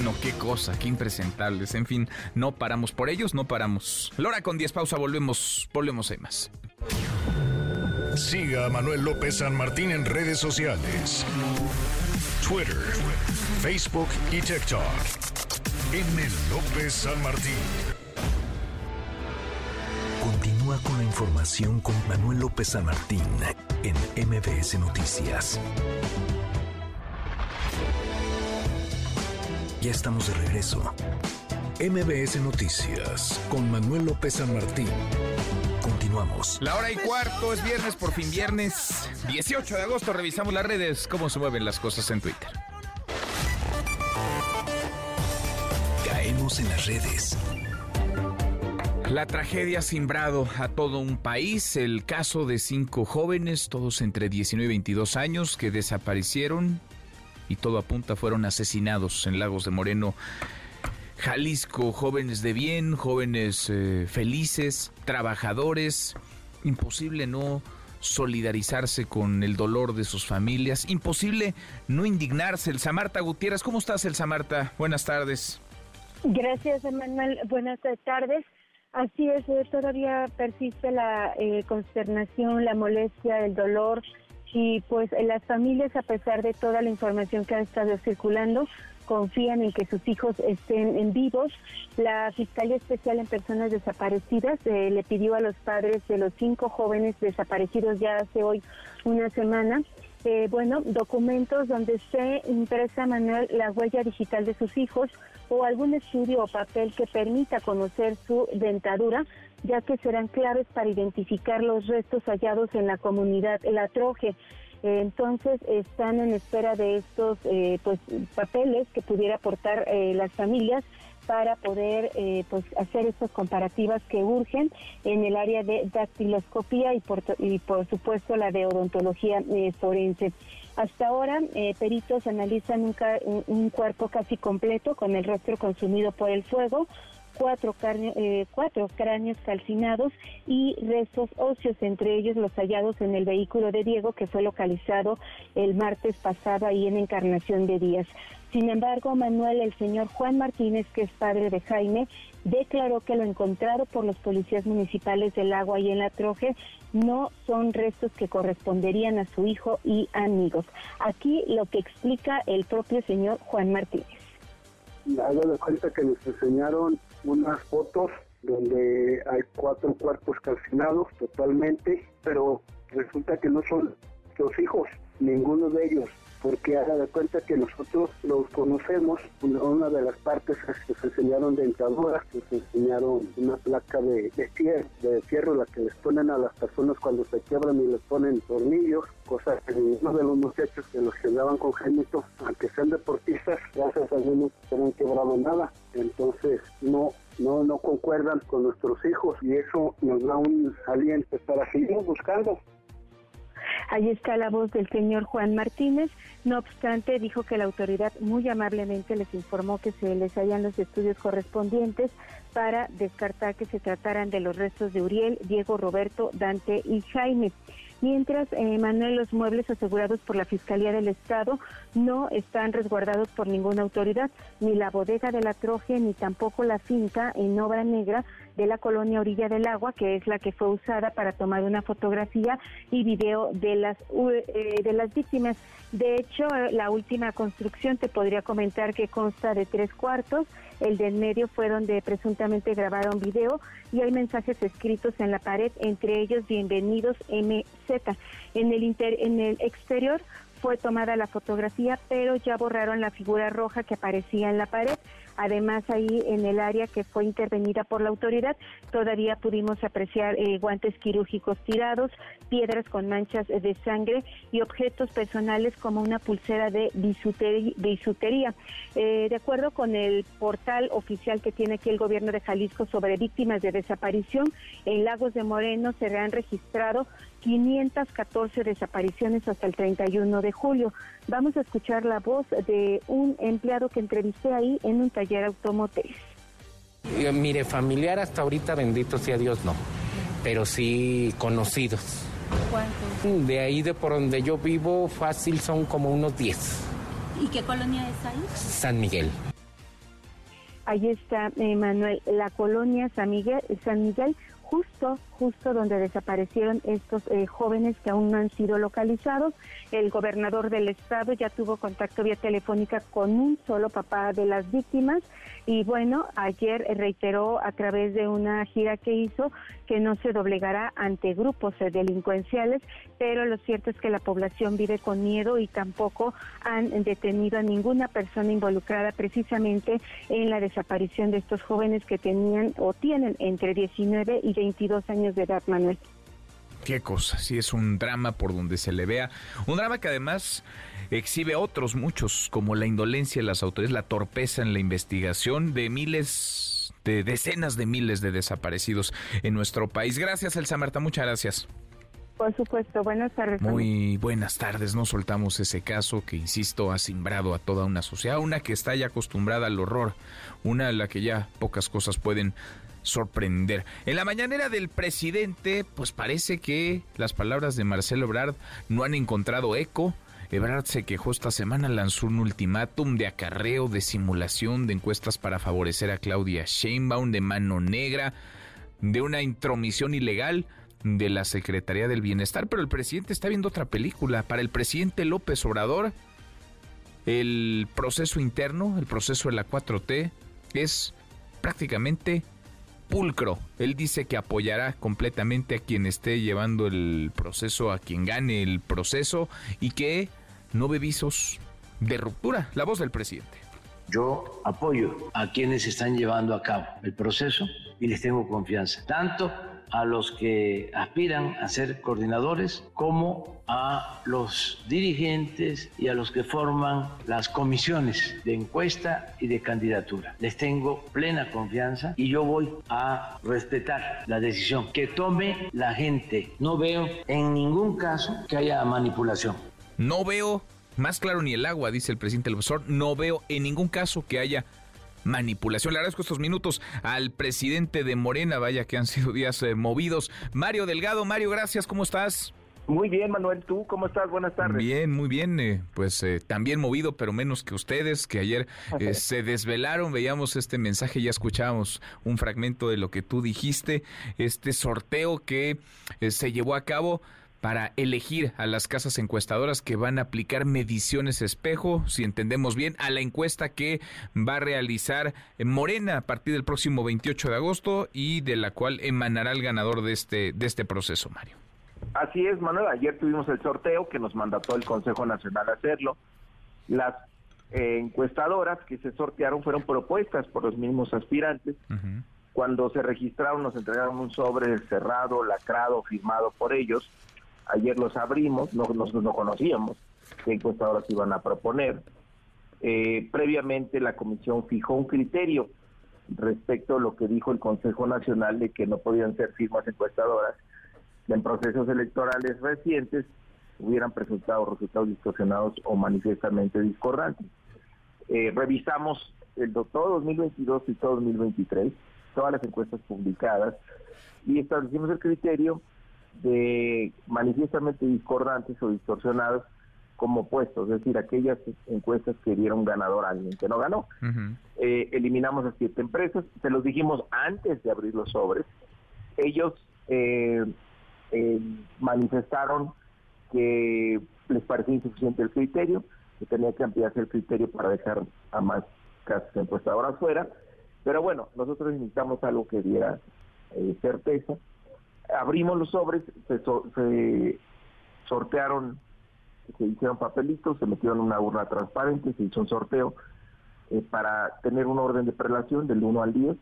Bueno, qué cosa, qué impresentables. En fin, no paramos por ellos, no paramos. Lora con 10 pausa, volvemos, volvemos hay más. Siga a Manuel López San Martín en redes sociales. Twitter, Facebook y TikTok. M. López San Martín. Continúa con la información con Manuel López San Martín en MBS Noticias. Ya estamos de regreso. MBS Noticias con Manuel López San Martín. Continuamos. La hora y cuarto es viernes, por fin viernes 18 de agosto. Revisamos las redes, cómo se mueven las cosas en Twitter. Caemos en las redes. La tragedia ha simbrado a todo un país. El caso de cinco jóvenes, todos entre 19 y 22 años, que desaparecieron y todo apunta fueron asesinados en Lagos de Moreno, Jalisco. Jóvenes de bien, jóvenes eh, felices, trabajadores. Imposible no solidarizarse con el dolor de sus familias. Imposible no indignarse. El Samarta Gutiérrez, ¿cómo estás, El Samarta? Buenas tardes. Gracias, Emanuel. Buenas tardes. Así es, eh, todavía persiste la eh, consternación, la molestia, el dolor y pues las familias, a pesar de toda la información que ha estado circulando, confían en que sus hijos estén en vivos. La Fiscalía Especial en Personas Desaparecidas eh, le pidió a los padres de los cinco jóvenes desaparecidos ya hace hoy una semana eh, bueno, documentos donde se impresa Manuel la huella digital de sus hijos o algún estudio o papel que permita conocer su dentadura, ya que serán claves para identificar los restos hallados en la comunidad La Troje. Eh, entonces están en espera de estos eh, pues papeles que pudiera aportar las familias para poder eh, pues hacer estas comparativas que urgen en el área de dactiloscopía y por, y por supuesto la de odontología eh, forense. Hasta ahora, eh, peritos analizan un, un, cuerpo casi completo con el rostro consumido por el fuego, cuatro, cuatro cráneos calcinados y restos óseos, entre ellos los hallados en el vehículo de Diego que fue localizado el martes pasado ahí en Encarnación de Díaz. Sin embargo, Manuel, el señor Juan Martínez, que es padre de Jaime, declaró que lo encontrado por los policías municipales del agua y en la Troje no son restos que corresponderían a su hijo y amigos. Aquí lo que explica el propio señor Juan Martínez. Hago de cuenta que nos enseñaron unas fotos donde hay cuatro cuerpos calcinados totalmente, pero resulta que no son los hijos, ninguno de ellos porque haga de cuenta que nosotros los conocemos, una de las partes es que se enseñaron dentaduras, que se enseñaron una placa de, de, fierro, la que les ponen a las personas cuando se quiebran y les ponen tornillos, cosas que uno de los muchachos que los quedaban congénitos, aunque sean deportistas, gracias a Dios no se han quebrado nada, entonces no no no concuerdan con nuestros hijos y eso nos da un aliento para seguir buscando. Ahí está la voz del señor Juan Martínez. No obstante, dijo que la autoridad muy amablemente les informó que se les hayan los estudios correspondientes para descartar que se trataran de los restos de Uriel, Diego, Roberto, Dante y Jaime. Mientras eh, Manuel los muebles asegurados por la Fiscalía del Estado no están resguardados por ninguna autoridad, ni la bodega de la Troje, ni tampoco la finca en obra negra de la colonia Orilla del Agua, que es la que fue usada para tomar una fotografía y video de las, eh, de las víctimas. De hecho, eh, la última construcción te podría comentar que consta de tres cuartos. El del medio fue donde presuntamente grabaron video y hay mensajes escritos en la pared, entre ellos bienvenidos MZ. En el, inter en el exterior fue tomada la fotografía, pero ya borraron la figura roja que aparecía en la pared. Además, ahí en el área que fue intervenida por la autoridad, todavía pudimos apreciar eh, guantes quirúrgicos tirados, piedras con manchas de sangre y objetos personales como una pulsera de bisutería. Eh, de acuerdo con el portal oficial que tiene aquí el gobierno de Jalisco sobre víctimas de desaparición, en Lagos de Moreno se han registrado 514 desapariciones hasta el 31 de julio. Vamos a escuchar la voz de un empleado que entrevisté ahí en un taller automotriz. Mire, familiar hasta ahorita, bendito sea Dios, no, pero sí conocidos. ¿Cuántos? De ahí de por donde yo vivo, fácil son como unos 10. ¿Y qué colonia es ahí? San Miguel. Ahí está, eh, Manuel, la colonia San Miguel, San Miguel justo, justo donde desaparecieron estos eh, jóvenes que aún no han sido localizados. El gobernador del estado ya tuvo contacto vía telefónica con un solo papá de las víctimas y bueno, ayer reiteró a través de una gira que hizo que no se doblegará ante grupos delincuenciales, pero lo cierto es que la población vive con miedo y tampoco han detenido a ninguna persona involucrada precisamente en la desaparición de estos jóvenes que tenían o tienen entre 19 y 22 años de edad, Manuel. Qué cosa, sí es un drama por donde se le vea. Un drama que además exhibe otros muchos, como la indolencia de las autoridades, la torpeza en la investigación de miles, de decenas de miles de desaparecidos en nuestro país. Gracias, Elsa Marta, muchas gracias. Por supuesto, buenas tardes. Muy buenas tardes, no soltamos ese caso que, insisto, ha simbrado a toda una sociedad, una que está ya acostumbrada al horror, una a la que ya pocas cosas pueden sorprender. En la mañanera del presidente, pues parece que las palabras de Marcelo Ebrard no han encontrado eco. Ebrard se quejó esta semana, lanzó un ultimátum de acarreo, de simulación, de encuestas para favorecer a Claudia Sheinbaum, de mano negra, de una intromisión ilegal de la Secretaría del Bienestar, pero el presidente está viendo otra película. Para el presidente López Obrador, el proceso interno, el proceso de la 4T, es prácticamente pulcro. Él dice que apoyará completamente a quien esté llevando el proceso, a quien gane el proceso y que no ve visos de ruptura. La voz del presidente. Yo apoyo a quienes están llevando a cabo el proceso y les tengo confianza, tanto a los que aspiran a ser coordinadores como a los dirigentes y a los que forman las comisiones de encuesta y de candidatura. Les tengo plena confianza y yo voy a respetar la decisión que tome la gente. No veo en ningún caso que haya manipulación. No veo, más claro ni el agua, dice el presidente no veo en ningún caso que haya manipulación. Le agradezco estos minutos al presidente de Morena, vaya que han sido días eh, movidos. Mario Delgado, Mario, gracias, ¿cómo estás? Muy bien, Manuel, ¿tú cómo estás? Buenas tardes. Bien, muy bien, eh, pues eh, también movido, pero menos que ustedes, que ayer se desvelaron, veíamos este mensaje, ya escuchábamos un fragmento de lo que tú dijiste, este sorteo que se llevó a cabo para elegir a las casas encuestadoras que van a aplicar mediciones espejo, si entendemos bien, a la encuesta que va a realizar Morena a partir del próximo 28 de agosto y de la cual emanará el ganador de este, de este proceso, Mario. Así es, Manuel. Ayer tuvimos el sorteo que nos mandató el Consejo Nacional a hacerlo. Las eh, encuestadoras que se sortearon fueron propuestas por los mismos aspirantes. Cuando se registraron nos entregaron un sobre cerrado, lacrado, firmado por ellos Ayer los abrimos, no, nosotros no conocíamos qué encuestadoras iban a proponer. Eh, previamente la comisión fijó un criterio respecto a lo que dijo el Consejo Nacional de que no podían ser firmas encuestadoras en procesos electorales recientes hubieran presentado resultados distorsionados o manifiestamente discordantes. Eh, revisamos el todo 2022 y todo 2023, todas las encuestas publicadas, y establecimos el criterio de manifiestamente discordantes o distorsionados como puestos, es decir, aquellas encuestas que dieron ganador a alguien que no ganó. Eh, eliminamos a siete empresas, se los dijimos antes de abrir los sobres. Ellos eh, eh, manifestaron que les parecía insuficiente el criterio, que tenía que ampliarse el criterio para dejar a más casas encuestadoras fuera. Pero bueno, nosotros necesitamos algo que diera certeza. Abrimos los sobres, se, sortearon se hicieron papelitos, se metieron en una urna transparente, se hizo un sorteo eh, para tener un orden de prelación del 1 al 10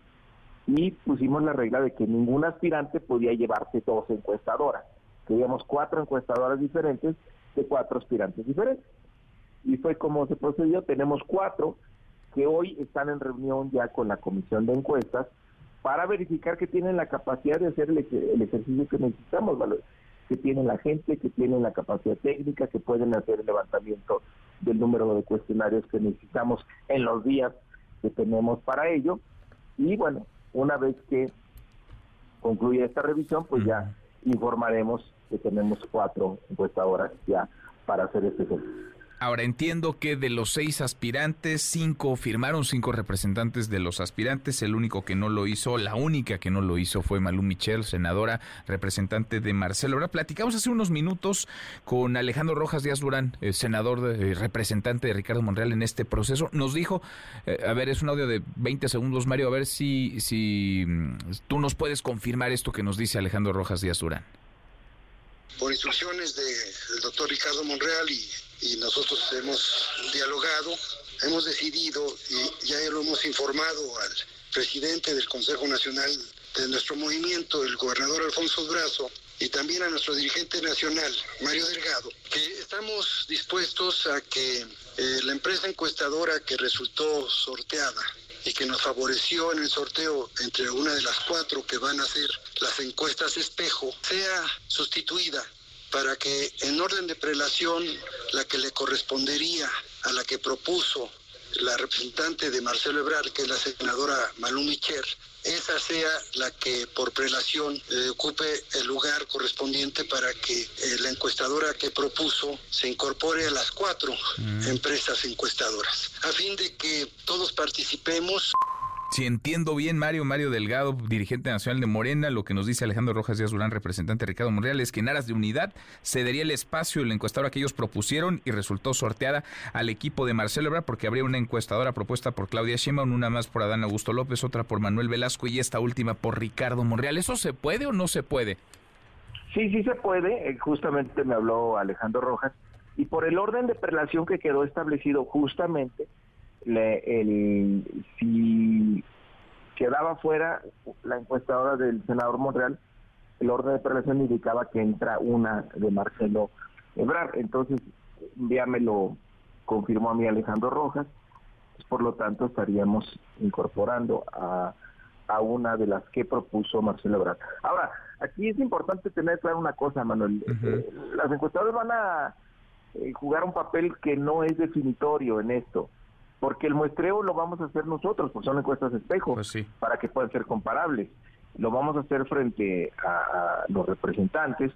y pusimos la regla de que ningún aspirante podía llevarse dos encuestadoras. Queríamos cuatro encuestadoras diferentes de cuatro aspirantes diferentes. Y fue como se procedió. Tenemos cuatro que hoy están en reunión ya con la comisión de encuestas para verificar que tienen la capacidad de hacer el, el ejercicio que necesitamos que tienen la gente, que tienen la capacidad técnica, que pueden hacer el levantamiento del número de cuestionarios que necesitamos en los días que tenemos para ello. Y bueno, una vez que concluya esta revisión, pues ya informaremos que tenemos cuatro encuestadoras ya para hacer este ejercicio. Ahora entiendo que de los seis aspirantes, cinco firmaron, cinco representantes de los aspirantes. El único que no lo hizo, la única que no lo hizo fue Malú Michel, senadora, representante de Marcelo. Ahora platicamos hace unos minutos con Alejandro Rojas Díaz Durán, eh, senador, de, eh, representante de Ricardo Monreal en este proceso. Nos dijo, eh, a ver, es un audio de 20 segundos, Mario, a ver si, si mm, tú nos puedes confirmar esto que nos dice Alejandro Rojas Díaz Durán. Por instrucciones del doctor Ricardo Monreal y nosotros hemos dialogado, hemos decidido y ya lo hemos informado al presidente del Consejo Nacional de nuestro movimiento, el gobernador Alfonso Brazo, y también a nuestro dirigente nacional, Mario Delgado, que estamos dispuestos a que eh, la empresa encuestadora que resultó sorteada y que nos favoreció en el sorteo entre una de las cuatro que van a hacer las encuestas espejo, sea sustituida para que en orden de prelación la que le correspondería a la que propuso la representante de Marcelo Ebrard, que es la senadora Malú Micher, esa sea la que por prelación eh, ocupe el lugar correspondiente para que eh, la encuestadora que propuso se incorpore a las cuatro mm. empresas encuestadoras, a fin de que todos participemos. Si entiendo bien, Mario, Mario Delgado, dirigente nacional de Morena, lo que nos dice Alejandro Rojas Díaz Durán, representante de Ricardo Monreal, es que en aras de unidad cedería el espacio en la encuestadora que ellos propusieron y resultó sorteada al equipo de Marcelo Ebrard porque habría una encuestadora propuesta por Claudia Sheinbaum, una más por Adán Augusto López, otra por Manuel Velasco y esta última por Ricardo Monreal. ¿Eso se puede o no se puede? Sí, sí se puede. Eh, justamente me habló Alejandro Rojas. Y por el orden de prelación que quedó establecido justamente, el, si quedaba fuera la encuestadora del senador Monreal, el orden de prelación indicaba que entra una de Marcelo Ebrard. Entonces, ya me lo confirmó a mí Alejandro Rojas. Pues, por lo tanto, estaríamos incorporando a, a una de las que propuso Marcelo Ebrard. Ahora, aquí es importante tener claro una cosa, Manuel. Eh, las encuestadoras van a eh, jugar un papel que no es definitorio en esto porque el muestreo lo vamos a hacer nosotros, pues son encuestas espejo, pues para que puedan ser comparables. Lo vamos a hacer frente a, los representantes,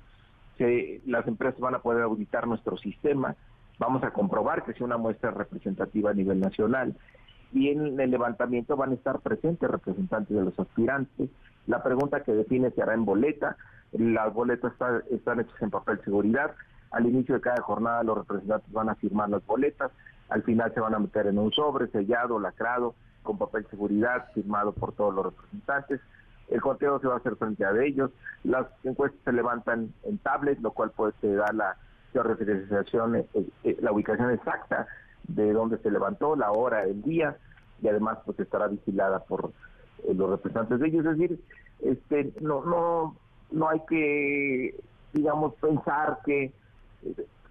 las empresas van a poder auditar nuestro sistema, vamos a comprobar que sea una muestra representativa a nivel nacional y en el levantamiento van a estar presentes representantes de los aspirantes. La pregunta que define se hará en boleta, las boletas están hechas en papel seguridad, al inicio de cada jornada los representantes van a firmar las boletas, al final se van a meter en un sobre sellado, lacrado, con papel de seguridad, firmado por todos los representantes. El conteo se va a hacer frente a ellos. Las encuestas se levantan en tablet, lo cual puede dar la georreferenciación, eh, eh, la ubicación exacta de dónde se levantó, la hora, el día, y además pues estará vigilada por eh, los representantes de ellos. Es decir, este, no, no, no hay que, digamos, pensar que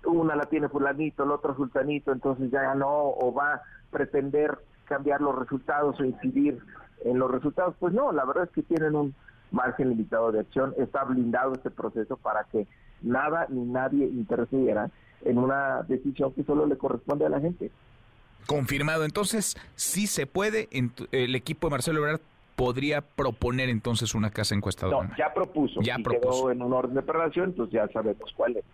una la tiene fulanito, el otro sultanito, entonces ya no, o va a pretender cambiar los resultados o incidir en los resultados. Pues no, la verdad es que tienen un margen limitado de acción, está blindado este proceso para que nada ni nadie interfiera en una decisión que solo le corresponde a la gente. Confirmado, entonces sí se puede, el equipo de Marcelo Ebrard podría proponer entonces una casa encuestadora. No, ya propuso. Ya y propuso. quedó en un orden de preparación, entonces ya sabemos cuál es.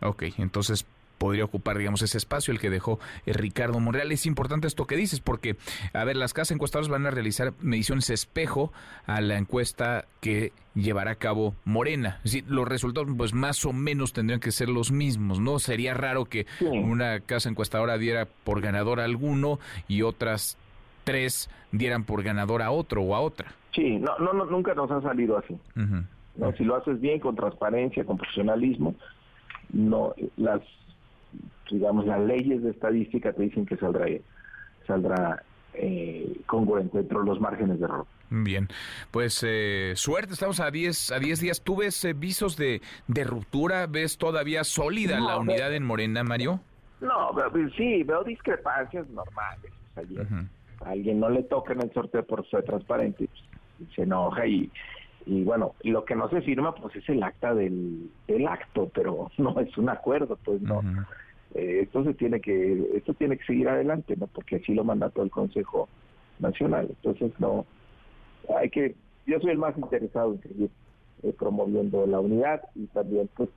Ok, entonces podría ocupar, digamos, ese espacio el que dejó eh, Ricardo Monreal. Es importante esto que dices, porque, a ver, las casas encuestadoras van a realizar mediciones espejo a la encuesta que llevará a cabo Morena. Es decir, los resultados, pues más o menos tendrían que ser los mismos, ¿no? Sería raro que una casa encuestadora diera por ganador a alguno y otras tres dieran por ganador a otro o a otra. Sí, no, no, no nunca nos ha salido así. ¿no? Si lo haces bien, con transparencia, con profesionalismo, no las digamos las leyes de estadística te dicen que saldrá saldrá eh, congruente dentro de los márgenes de error. Bien, pues eh, suerte, estamos a 10 a 10 días. ¿Tú ves eh, visos de, de ruptura? ¿Ves todavía sólida No, la unidad en Morena, Mario? No, veo- sí, veo discrepancias normales. O sea, yo- a alguien no le toca en el sorteo por ser transparente, pues, se enoja y, y bueno, lo que no se firma pues es el acta del, del acto, pero no es un acuerdo, pues no. Eh, esto se tiene que esto tiene que seguir adelante, no, porque así lo mandató el Consejo Nacional. Entonces no hay que yo soy el más interesado en seguir eh, promoviendo la unidad y también pues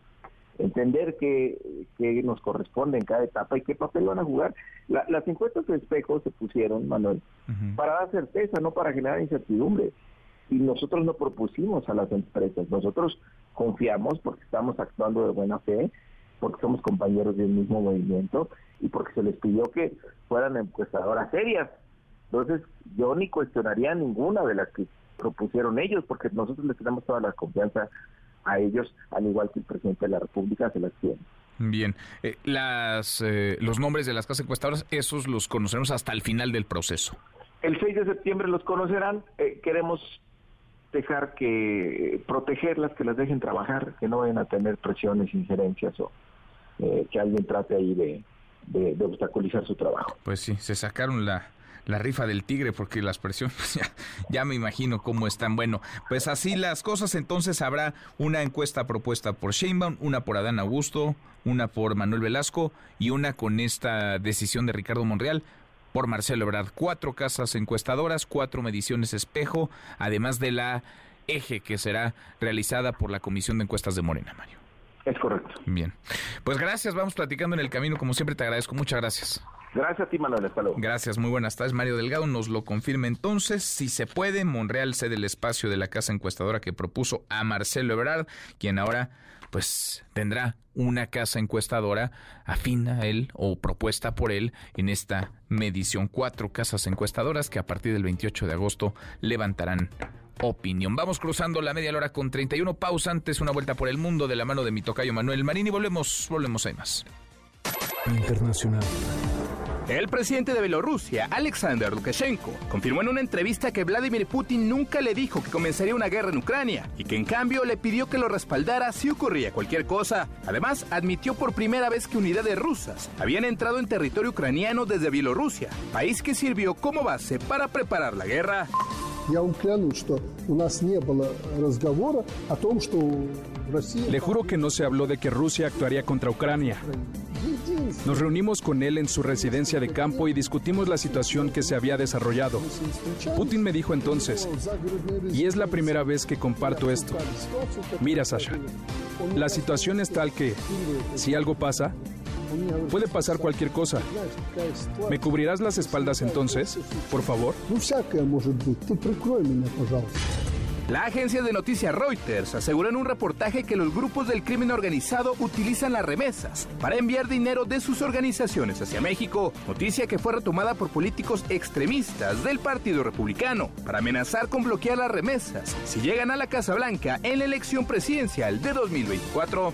entender que, que nos corresponde en cada etapa y qué papel van a jugar. La- las encuestas de espejo se pusieron, Manuel, para dar certeza, no para generar incertidumbre. Y nosotros no propusimos a las empresas, nosotros confiamos porque estamos actuando de buena fe, porque somos compañeros del mismo movimiento y porque se les pidió que fueran encuestadoras serias. Entonces, yo ni cuestionaría ninguna de las que propusieron ellos, porque nosotros les tenemos toda la confianza a ellos, al igual que el presidente de la República se las tiene. Bien, Eh, las eh, los nombres de las casas encuestadoras, esos los conoceremos hasta el final del proceso. El 6 de septiembre los conocerán. Eh, queremos dejar que protegerlas, que las dejen trabajar, que no vayan a tener presiones, injerencias o eh, que alguien trate ahí de, de- de obstaculizar su trabajo. Pues sí, se sacaron la, la rifa del tigre porque las presiones, pues ya, ya me imagino cómo están. Bueno, pues así las cosas, entonces habrá una encuesta propuesta por Sheinbaum, una por Adán Augusto, una por Manuel Velasco y una con esta decisión de Ricardo Monreal por Marcelo Ebrard. Cuatro casas encuestadoras, cuatro mediciones espejo, además de la eje que será realizada por la Comisión de Encuestas de Morena, Mario. Es correcto. Bien. Pues gracias, vamos platicando en el camino, como siempre te agradezco. Muchas gracias. Gracias a ti, Manuel. Hasta luego. Gracias, muy buenas tardes. Mario Delgado nos lo confirma entonces. Si se puede, Monreal cede el espacio de la casa encuestadora que propuso a Marcelo Ebrard, quien ahora pues tendrá una casa encuestadora afín a él o propuesta por él en esta medición. Cuatro casas encuestadoras que a partir del 28 de agosto levantarán opinión. Vamos cruzando la media hora con 31 pausa antes, una vuelta por el mundo de la mano de mi tocayo Manuel Marín y volvemos, volvemos ahí más. Internacional. El presidente de Bielorrusia, Alexander Lukashenko, confirmó en una entrevista que Vladimir Putin nunca le dijo que comenzaría una guerra en Ucrania y que en cambio le pidió que lo respaldara si ocurría cualquier cosa. Además, admitió por primera vez que unidades rusas habían entrado en territorio ucraniano desde Bielorrusia, país que sirvió como base para preparar la guerra. Я вам клянусь, что у нас не было разговора о том, что Россия... Le juro que no se habló de que Rusia actuaría contra Ucrania. Nos reunimos con él en su residencia de campo y discutimos la situación que se había desarrollado. Putin me dijo entonces, y es la primera vez que comparto esto. Mira, Sasha, la situación es tal que, si algo pasa, Puede pasar cualquier cosa. ¿Me cubrirás las espaldas entonces? Por favor. La agencia de noticias Reuters aseguró en un reportaje que los grupos del crimen organizado utilizan las remesas para enviar dinero de sus organizaciones hacia México, noticia que fue retomada por políticos extremistas del Partido Republicano para amenazar con bloquear las remesas si llegan a la Casa Blanca en la elección presidencial de 2024.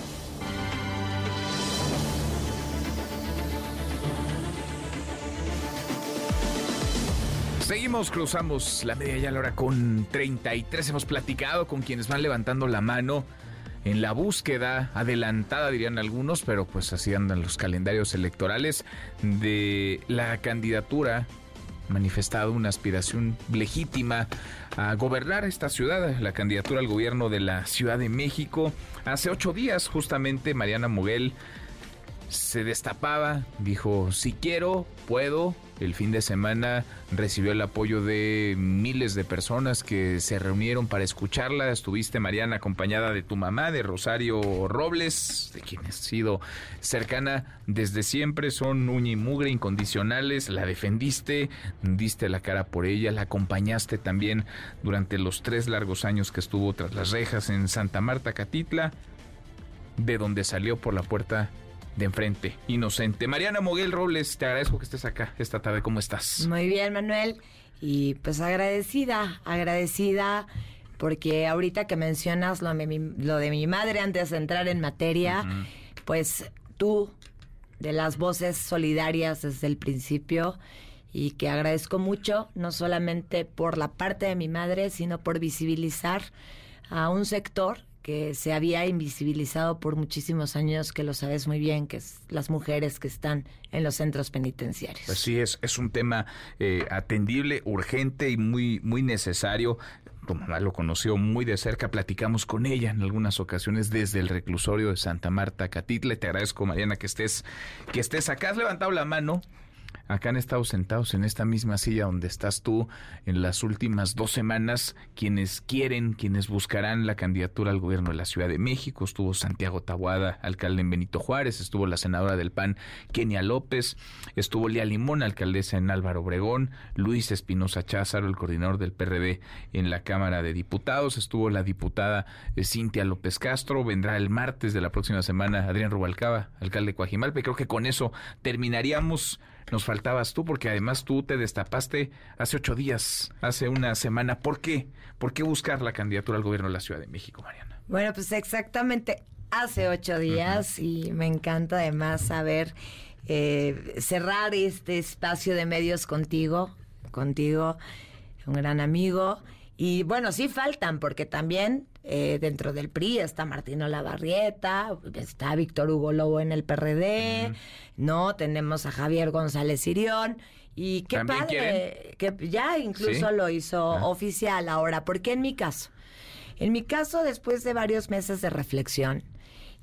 Seguimos, cruzamos la media ya la hora con 33. Hemos platicado con quienes van levantando la mano en la búsqueda adelantada, dirían algunos, pero pues así andan los calendarios electorales de la candidatura manifestado una aspiración legítima a gobernar esta ciudad, la candidatura al gobierno de la Ciudad de México. Hace ocho días, justamente, Mariana Moguel se destapaba, dijo, si quiero, puedo. El fin de semana recibió el apoyo de miles de personas que se reunieron para escucharla. Estuviste, Mariana, acompañada de tu mamá, de Rosario Robles, de quien has sido cercana desde siempre. Son uña y mugre incondicionales. La defendiste, diste la cara por ella, la acompañaste también durante los tres largos años que estuvo tras las rejas en Santa Marta, Catitla, de donde salió por la puerta de enfrente, inocente. Mariana Moguel Robles, te agradezco que estés acá esta tarde. ¿Cómo estás? Muy bien, Manuel. Y pues agradecida, agradecida porque ahorita que mencionas lo de mi, lo de mi madre antes de entrar en materia, pues tú, de las voces solidarias desde el principio, y que agradezco mucho, no solamente por la parte de mi madre, sino por visibilizar a un sector que se había invisibilizado por muchísimos años, que lo sabes muy bien, que es las mujeres que están en los centros penitenciarios. Pues sí, es, es un tema eh, atendible, urgente y muy, muy necesario. Tu mamá lo conoció muy de cerca, platicamos con ella en algunas ocasiones desde el reclusorio de Santa Marta, Catitle. Te agradezco, Mariana, que estés, que estés acá. Has levantado la mano acá han estado sentados en esta misma silla donde estás tú en las últimas dos semanas, quienes quieren, quienes buscarán la candidatura al gobierno de la Ciudad de México. Estuvo Santiago Tabuada, alcalde en Benito Juárez, estuvo la senadora del PAN, Kenia López, estuvo Lía Limón, alcaldesa en Álvaro Obregón, Luis Espinosa Cházaro, el coordinador del PRD en la Cámara de Diputados, estuvo la diputada eh, Cintia López Castro, vendrá el martes de la próxima semana Adrián Rubalcaba, alcalde de Coajimalpa, creo que con eso terminaríamos nos faltabas tú, porque además tú te destapaste hace ocho días, hace una semana. ¿Por qué? ¿Por qué buscar la candidatura al gobierno de la Ciudad de México, Mariana? Bueno, pues exactamente hace ocho días y me encanta además saber eh, cerrar este espacio de medios contigo, contigo, un gran amigo. Y bueno, sí faltan, porque también eh, dentro del PRI está Martino Lavarrieta, está Víctor Hugo Lobo en el PRD, ¿no? Tenemos a Javier González Sirión. Y qué padre, que ya incluso lo hizo ah. oficial ahora, porque en mi caso, en mi caso, después de varios meses de reflexión,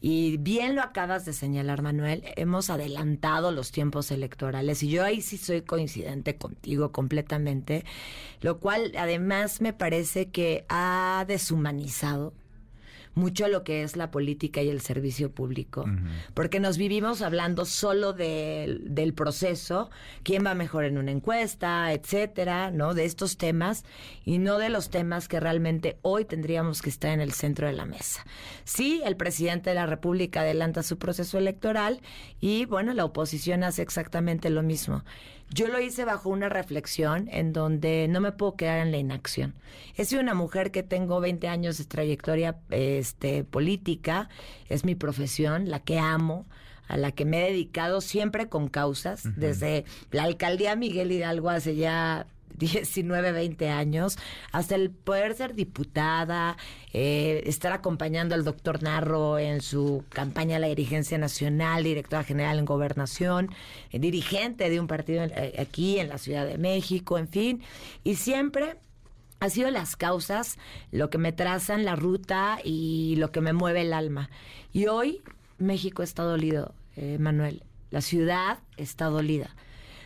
y bien lo acabas de señalar, Manuel, hemos adelantado los tiempos electorales y yo ahí sí soy coincidente contigo completamente, lo cual además me parece que ha deshumanizado mucho lo que es la política y el servicio público, porque nos vivimos hablando solo del proceso, quién va mejor en una encuesta, etcétera, ¿no? De estos temas y no de los temas que realmente hoy tendríamos que estar en el centro de la mesa. Sí, el presidente de la República adelanta su proceso electoral y bueno, la oposición hace exactamente lo mismo. Yo lo hice bajo una reflexión en donde no me puedo quedar en la inacción. He sido una mujer que tengo 20 años de trayectoria este, política, es mi profesión, la que amo a la que me he dedicado siempre con causas, desde la alcaldía Miguel Hidalgo hace ya 19, 20 años, hasta el poder ser diputada, eh, estar acompañando al doctor Narro en su campaña a la dirigencia nacional, directora general en gobernación, eh, dirigente de un partido eh, aquí en la Ciudad de México, en fin, y siempre ha sido las causas lo que me trazan la ruta y lo que me mueve el alma. Y hoy México está dolido, Manuel. La ciudad está dolida.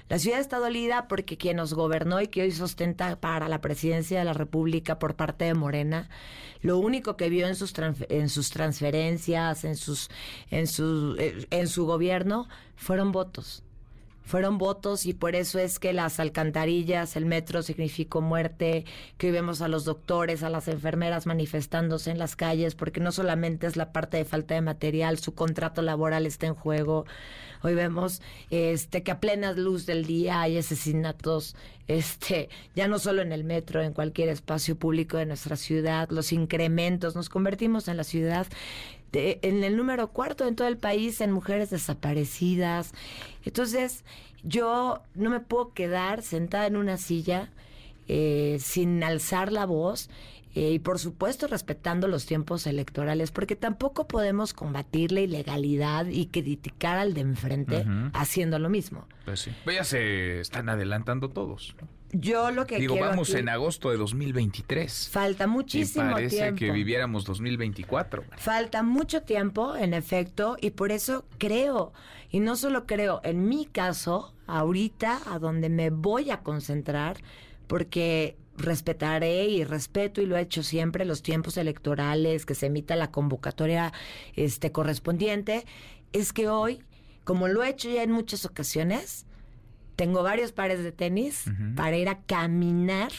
La ciudad está dolida porque quien nos gobernó y que hoy sostenta para la presidencia de la República por parte de Morena, lo único que vio en sus, en sus transferencias, en, sus, en, su, eh, en su gobierno, fueron votos fueron votos y por eso es que las alcantarillas, el metro significó muerte, que hoy vemos a los doctores, a las enfermeras manifestándose en las calles, porque no solamente es la parte de falta de material, su contrato laboral está en juego. Hoy vemos este que a plena luz del día hay asesinatos, este, ya no solo en el metro, en cualquier espacio público de nuestra ciudad, los incrementos, nos convertimos en la ciudad en el número cuarto en todo el país en mujeres desaparecidas. Entonces, yo no me puedo quedar sentada en una silla eh, sin alzar la voz y por supuesto respetando los tiempos electorales, porque tampoco podemos combatir la ilegalidad y criticar al de enfrente haciendo lo mismo. Pues sí. Pues ya se están adelantando todos. Yo lo que Digo, quiero vamos aquí- en agosto de 2023. falta muchísimo parece tiempo. que viviéramos 2024. Falta mucho tiempo, en efecto, y por eso creo, y no solo creo, en mi caso, ahorita a donde me voy a concentrar, porque respetaré y respeto y lo he hecho siempre los tiempos electorales, que se emita la convocatoria este correspondiente, es que hoy, como lo he hecho ya en muchas ocasiones, tengo varios pares de tenis para ir a caminar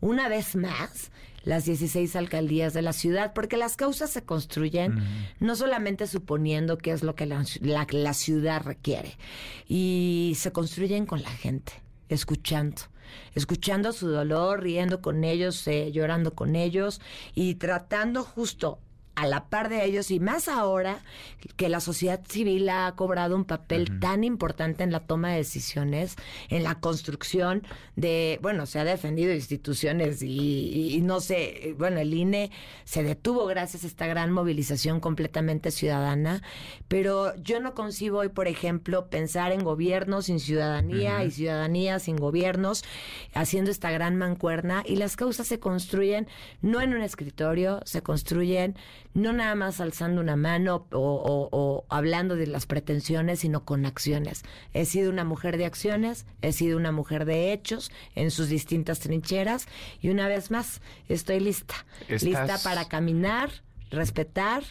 una vez más las 16 alcaldías de la ciudad, porque las causas se construyen no solamente suponiendo qué es lo que la, la- la ciudad requiere, y se construyen con la gente, escuchando. Escuchando su dolor, riendo con ellos, eh, llorando con ellos y tratando justo a la par de ellos y más ahora que la sociedad civil ha cobrado un papel tan importante en la toma de decisiones, en la construcción de, bueno, se ha defendido instituciones y, y- y no sé, bueno, el INE se detuvo gracias a esta gran movilización completamente ciudadana, pero yo no concibo hoy, por ejemplo, pensar en gobierno sin ciudadanía y ciudadanía sin gobiernos, haciendo esta gran mancuerna y las causas se construyen no en un escritorio, se construyen no nada más alzando una mano o, o- o hablando de las pretensiones, sino con acciones. He sido una mujer de acciones, he sido una mujer de hechos en sus distintas trincheras y una vez más estoy lista, Estás- lista para caminar, respetar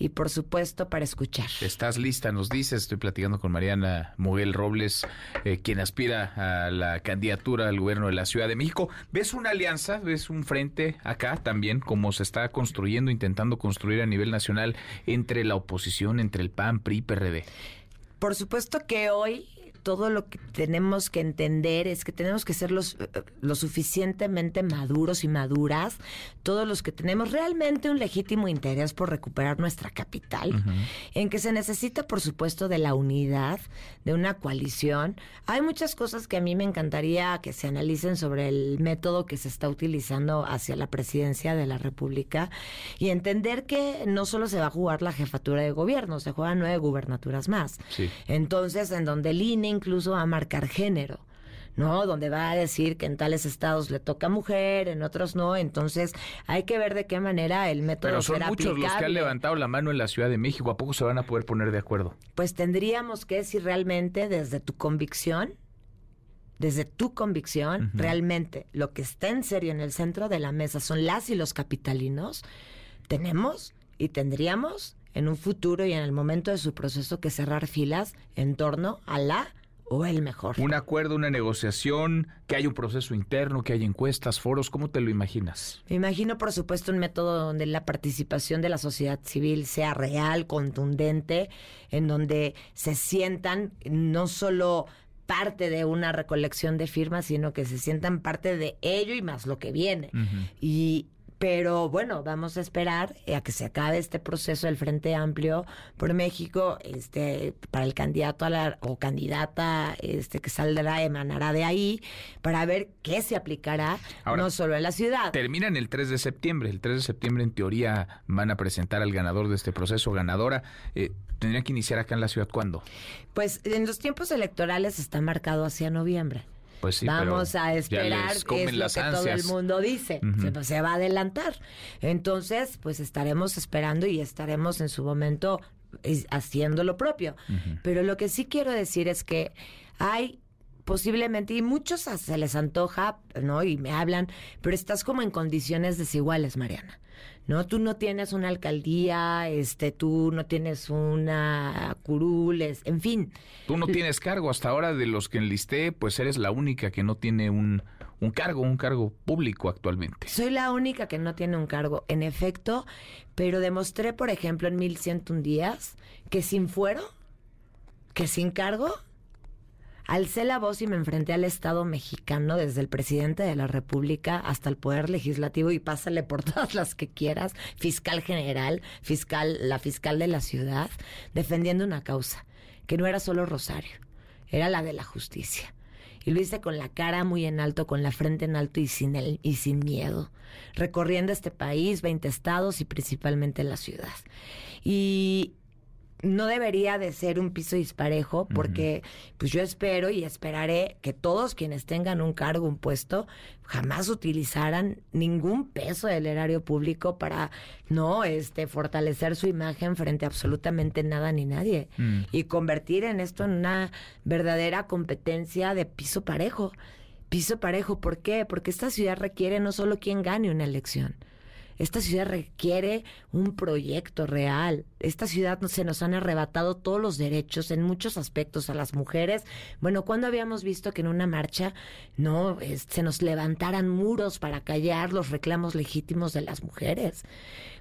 y por supuesto para escuchar. Estás lista, nos dices. Estoy platicando con Mariana Moguel Robles, eh, quien aspira a la candidatura al gobierno de la Ciudad de México. ¿Ves una alianza, ves un frente acá también, como se está construyendo, intentando construir a nivel nacional entre la oposición, entre el PAN, PRI, PRD? Por supuesto que hoy todo lo que tenemos que entender es que tenemos que ser los, eh, lo suficientemente maduros y maduras, todos los que tenemos realmente un legítimo interés por recuperar nuestra capital, en que se necesita, por supuesto, de la unidad, de una coalición. Hay muchas cosas que a mí me encantaría que se analicen sobre el método que se está utilizando hacia la presidencia de la República y entender que no solo se va a jugar la jefatura de gobierno, se juegan nueve gubernaturas más. Sí. Entonces, en donde el INE incluso a marcar género. ¿no? Donde va a decir que en tales estados le toca mujer, en otros no. Entonces, hay que ver de qué manera el método Pero son será muchos los que han levantado la mano en la Ciudad de México. ¿A poco se van a poder poner de acuerdo? Pues tendríamos que, si realmente desde tu convicción, desde tu convicción, realmente lo que está en serio en el centro de la mesa son las y los capitalinos, tenemos y tendríamos en un futuro y en el momento de su proceso que cerrar filas en torno a la o el mejor. Un acuerdo, una negociación, que haya un proceso interno, que haya encuestas, foros, ¿cómo te lo imaginas? Me imagino, por supuesto, un método donde la participación de la sociedad civil sea real, contundente, en donde se sientan no solo parte de una recolección de firmas, sino que se sientan parte de ello y más lo que viene. Y pero bueno, vamos a esperar a que se acabe este proceso del Frente Amplio por México, este, para el candidato a la, o candidata este, que saldrá, emanará de ahí, para ver qué se aplicará, Ahora, no solo en la ciudad. Terminan el 3 de septiembre. El 3 de septiembre, en teoría, van a presentar al ganador de este proceso, ganadora. Eh, ¿Tendría que iniciar acá en la ciudad cuándo? Pues en los tiempos electorales está marcado hacia noviembre. Pues sí, Vamos a esperar, comen es lo que todo el mundo dice. Se, se va a adelantar. Entonces, pues estaremos esperando y estaremos en su momento haciendo lo propio. Pero lo que sí quiero decir es que hay posiblemente, y muchos se les antoja, ¿no? Y me hablan, pero estás como en condiciones desiguales, Mariana. ¿No? Tú no tienes una alcaldía, este, tú no tienes una curules, en fin. Tú no tienes cargo. Hasta ahora, de los que enlisté, pues eres la única que no tiene un, un cargo, un cargo público actualmente. Soy la única que no tiene un cargo, en efecto, pero demostré, por ejemplo, en 1101 días que sin fuero, que sin cargo, alcé la voz y me enfrenté al Estado mexicano, desde el presidente de la República hasta el Poder Legislativo, y pásale por todas las que quieras, fiscal general, fiscal, la fiscal de la ciudad, defendiendo una causa, que no era solo Rosario, era la de la justicia. Y lo hice con la cara muy en alto, con la frente en alto y sin, el, y sin miedo. Recorriendo este país, 20 estados y principalmente la ciudad. Y, no debería de ser un piso disparejo porque pues yo espero y esperaré que todos quienes tengan un cargo, un puesto, jamás utilizaran ningún peso del erario público para no este fortalecer su imagen frente a absolutamente nada ni nadie Mm. y convertir en esto en una verdadera competencia de piso parejo. Piso parejo, ¿por qué? Porque esta ciudad requiere no solo quien gane una elección, esta ciudad requiere un proyecto real. Esta ciudad se nos han arrebatado todos los derechos en muchos aspectos a las mujeres. Bueno, ¿cuándo habíamos visto que en una marcha no se nos levantaran muros para callar los reclamos legítimos de las mujeres?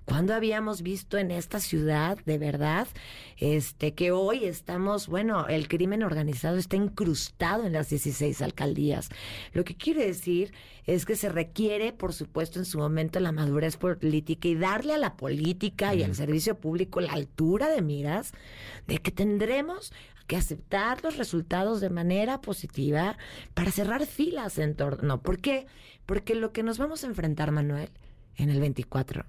¿Cuándo habíamos visto en esta ciudad de verdad este que hoy estamos, bueno, el crimen organizado está incrustado en las 16 alcaldías? Lo que quiere decir es que se requiere, por supuesto, en su momento la madurez política y darle a la política y al servicio público la altura de miras de que tendremos que aceptar los resultados de manera positiva para cerrar filas en torno. ¿Por qué? Porque lo que nos vamos a enfrentar, Manuel, en el 24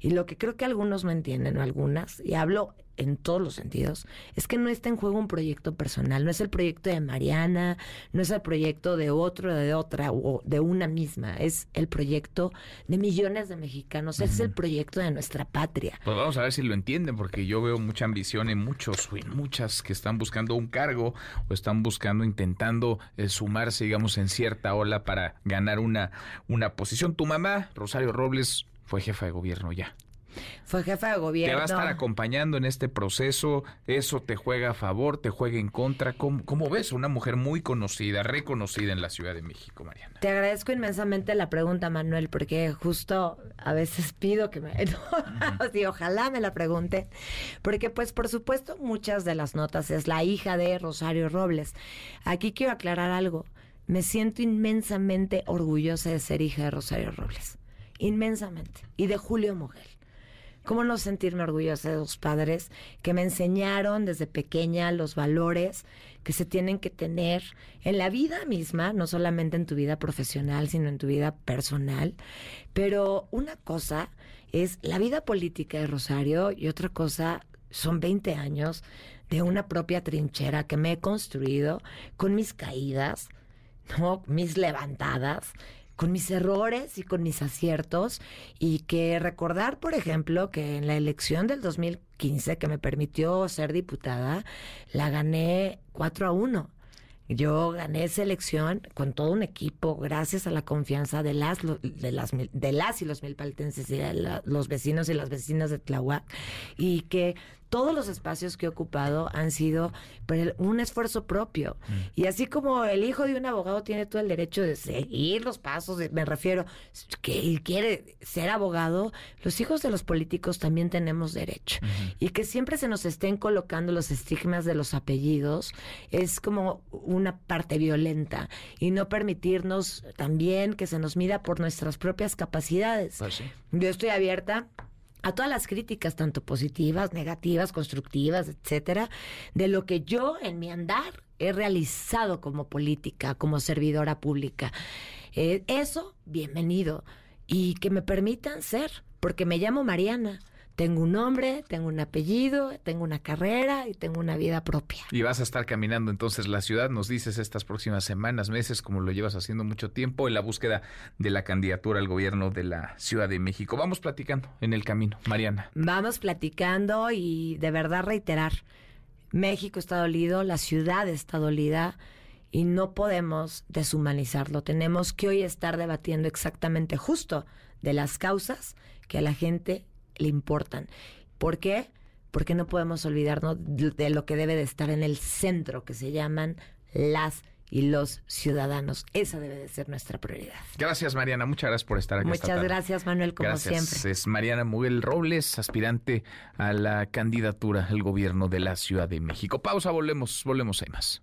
y lo que creo que algunos no entienden, o algunas, y hablo en todos los sentidos, es que no está en juego un proyecto personal, no es el proyecto de Mariana, no es el proyecto de otro, de otra, o de una misma, es el proyecto de millones de mexicanos, es el proyecto de nuestra patria. Pues vamos a ver si lo entienden, porque yo veo mucha ambición en muchos o en muchas que están buscando un cargo o están buscando, intentando eh, sumarse, digamos, en cierta ola para ganar una, una posición. Tu mamá, Rosario Robles, fue jefa de gobierno ya. Fue jefa de Te gobierno. va a estar acompañando en este proceso, eso te juega a favor, te juega en contra. ¿Cómo, cómo ves? Una mujer muy conocida, reconocida en la Ciudad de México, Mariana. Te agradezco inmensamente la pregunta, Manuel, porque justo a veces pido que me... No, sí, ojalá me la pregunte. Porque, pues, por supuesto, muchas de las notas es la hija de Rosario Robles. Aquí quiero aclarar algo. Me siento inmensamente orgullosa de ser hija de Rosario Robles. Inmensamente. Y de Julio Mogel. ¿Cómo no sentirme orgullosa de dos padres que me enseñaron desde pequeña los valores que se tienen que tener en la vida misma, no solamente en tu vida profesional, sino en tu vida personal? Pero una cosa es la vida política de Rosario y otra cosa son 20 años de una propia trinchera que me he construido con mis caídas, ¿no? mis levantadas, con mis errores y con mis aciertos y que recordar, por ejemplo, que en la elección del 2015 que me permitió ser diputada, la gané 4 a 1. Yo gané esa elección con todo un equipo, gracias a la confianza de las, de las, de las y los milpaltenses y de los vecinos y las vecinas de Tlahuac, y que todos los espacios que he ocupado han sido por el- un esfuerzo propio. Y así como el hijo de un abogado tiene todo el derecho de seguir los pasos, de- me refiero, que él quiere ser abogado, los hijos de los políticos también tenemos derecho. Y que siempre se nos estén colocando los estigmas de los apellidos es como una parte violenta y no permitirnos también que se nos mida por nuestras propias capacidades. Yo estoy abierta a todas las críticas, tanto positivas, negativas, constructivas, etcétera, de lo que yo en mi andar he realizado como política, como servidora pública. Eh, eso, bienvenido. Y que me permitan ser, porque me llamo Mariana. Tengo un nombre, tengo un apellido, tengo una carrera y tengo una vida propia. Y vas a estar caminando entonces la ciudad, nos dices estas próximas semanas, meses, como lo llevas haciendo mucho tiempo, en la búsqueda de la candidatura al gobierno de la Ciudad de México. Vamos platicando en el camino, Mariana. Vamos platicando y de verdad reiterar, México está dolido, la ciudad está dolida y no podemos deshumanizarlo. Tenemos que hoy estar debatiendo exactamente justo de las causas que a la gente le importan. ¿Por qué? Porque no podemos olvidarnos de lo que debe de estar en el centro, que se llaman las y los ciudadanos. Esa debe de ser nuestra prioridad. Gracias, Mariana. Muchas gracias por estar aquí. esta Muchas tarde. gracias, Manuel, como Gracias. siempre. Es Mariana Muguel Robles, aspirante a la candidatura al gobierno de la Ciudad de México. Pausa, volvemos, volvemos, hay más.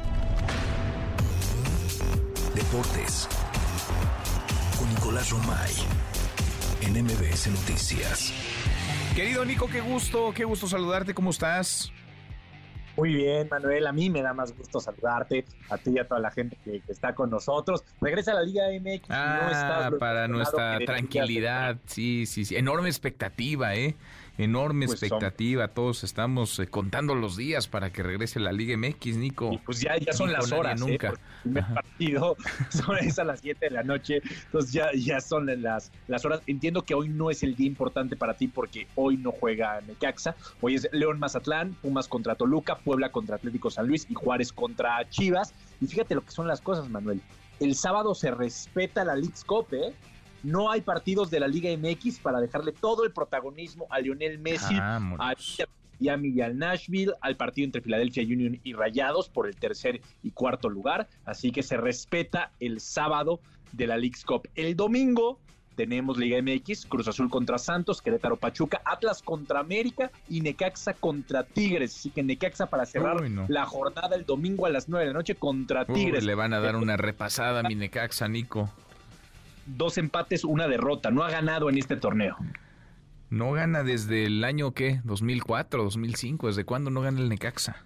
Deportes con Nicolás Romay en MBS Noticias. Querido Nico, qué gusto, qué gusto saludarte, ¿cómo estás? Muy bien, Manuel, a mí me da más gusto saludarte, a ti y a toda la gente que, está con nosotros. Regresa a la Liga MX. Ah, para nuestra tranquilidad, sí, sí, sí, enorme expectativa, ¿eh? Enorme pues expectativa. Todos estamos eh, contando los días para que regrese la Liga MX, Nico. pues ya, ya son las horas. ¿eh? Nunca. el partido son es a las 7 de la noche. Entonces ya, ya son las, las horas. Entiendo que hoy no es el día importante para ti porque hoy no juega Necaxa. Hoy es León Mazatlán, Pumas contra Toluca, Puebla contra Atlético San Luis y Juárez contra Chivas. Y fíjate lo que son las cosas, Manuel. El sábado se respeta la League's Cup, ¿eh? No hay partidos de la Liga MX para dejarle todo el protagonismo a Lionel Messi, a Miami y al Nashville, al partido entre Philadelphia Union y Rayados por el tercer y cuarto lugar. Así que se respeta el sábado de la League's Cup. El domingo tenemos Liga MX, Cruz Azul contra Santos, Querétaro Pachuca, Atlas contra América y Necaxa contra Tigres. Así que Necaxa para cerrar la jornada el domingo a las 9 de la noche contra Tigres. le van a dar una repasada a mi Necaxa, Nico dos empates, una derrota. No ha ganado en este torneo. No gana desde el año ¿qué? 2004, 2005. ¿Desde cuándo no gana el Necaxa?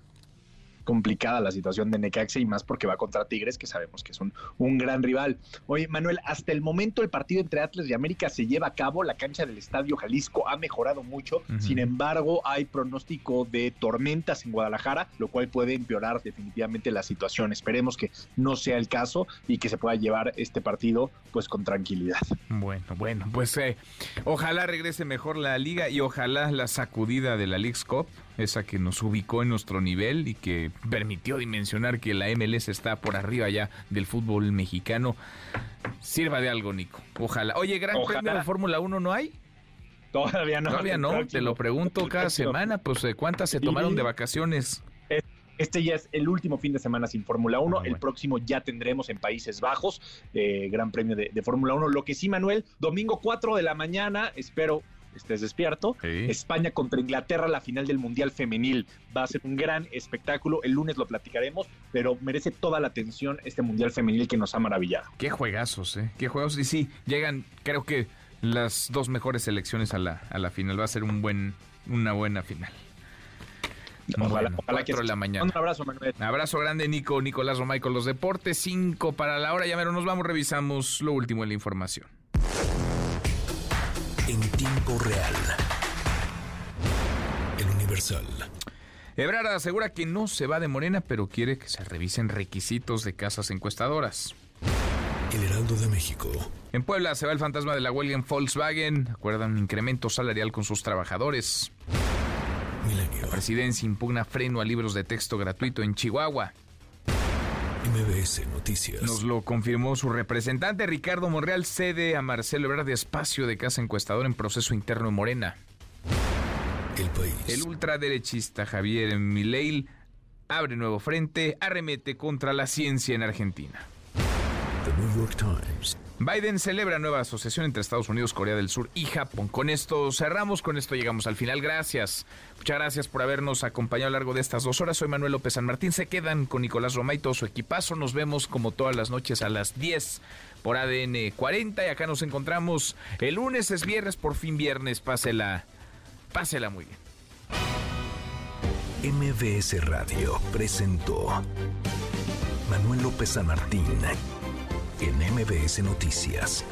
Complicada la situación de Necaxa y más porque va contra Tigres, que sabemos que es un, un gran rival. Oye, Manuel, hasta el momento el partido entre Atlas y América se lleva a cabo, la cancha del Estadio Jalisco ha mejorado mucho, sin embargo hay pronóstico de tormentas en Guadalajara, lo cual puede empeorar definitivamente la situación. Esperemos que no sea el caso y que se pueda llevar este partido pues con tranquilidad. Bueno, bueno, pues eh, ojalá regrese mejor la liga y ojalá la sacudida de la League's Cup esa que nos ubicó en nuestro nivel y que permitió dimensionar que la MLS está por arriba ya del fútbol mexicano. Sirva de algo, Nico. Ojalá. Oye, Gran Premio de Fórmula 1 no hay. Todavía no. Todavía no, te lo pregunto cada semana, pues eh, ¿cuántas se tomaron de vacaciones? Este ya es el último fin de semana sin Fórmula 1. Ah, el próximo ya tendremos en Países Bajos eh, Gran Premio de, de Fórmula 1. Lo que sí, Manuel, domingo 4 de la mañana, espero estés despierto. España contra Inglaterra, la final del Mundial Femenil. Va a ser un gran espectáculo. El lunes lo platicaremos, pero merece toda la atención este Mundial Femenil que nos ha maravillado. Qué juegazos, ¿eh? Qué juegos. Y sí, llegan, creo que las dos mejores selecciones a la, a la final. Va a ser un buen, una buena final. Ojalá, bueno, la mañana. Un abrazo, Manuel. Abrazo grande, Nico, Nicolás Romay con los deportes. Cinco para la hora. Ya mero, nos vamos, revisamos lo último en la información en tiempo real. El Universal. Ebrard asegura que no se va de Morena, pero quiere que se revisen requisitos de casas encuestadoras. El Heraldo de México. En Puebla se va el fantasma de la huelga en Volkswagen. Acuerdan un incremento salarial con sus trabajadores. Milenio. La presidencia impugna freno a libros de texto gratuito en Chihuahua. MBS Noticias. Nos lo confirmó su representante Ricardo Monreal, cede a Marcelo Ebrard de espacio de casa encuestador en proceso interno en Morena. El país. El ultraderechista Javier Milei abre nuevo frente, arremete contra la ciencia en Argentina. The New York Times. Biden celebra nueva asociación entre Estados Unidos, Corea del Sur y Japón. Con esto cerramos, con esto llegamos al final. Gracias. Muchas gracias por habernos acompañado a lo largo de estas dos horas. Soy Manuel López San Martín. Se quedan con Nicolás Roma y todo su equipazo. Nos vemos como todas las noches a las 10 por ADN 40 y acá nos encontramos el lunes, es viernes, por fin viernes. Pásela, pásela muy bien. MBS Radio presentó Manuel López San Martín en MBS Noticias.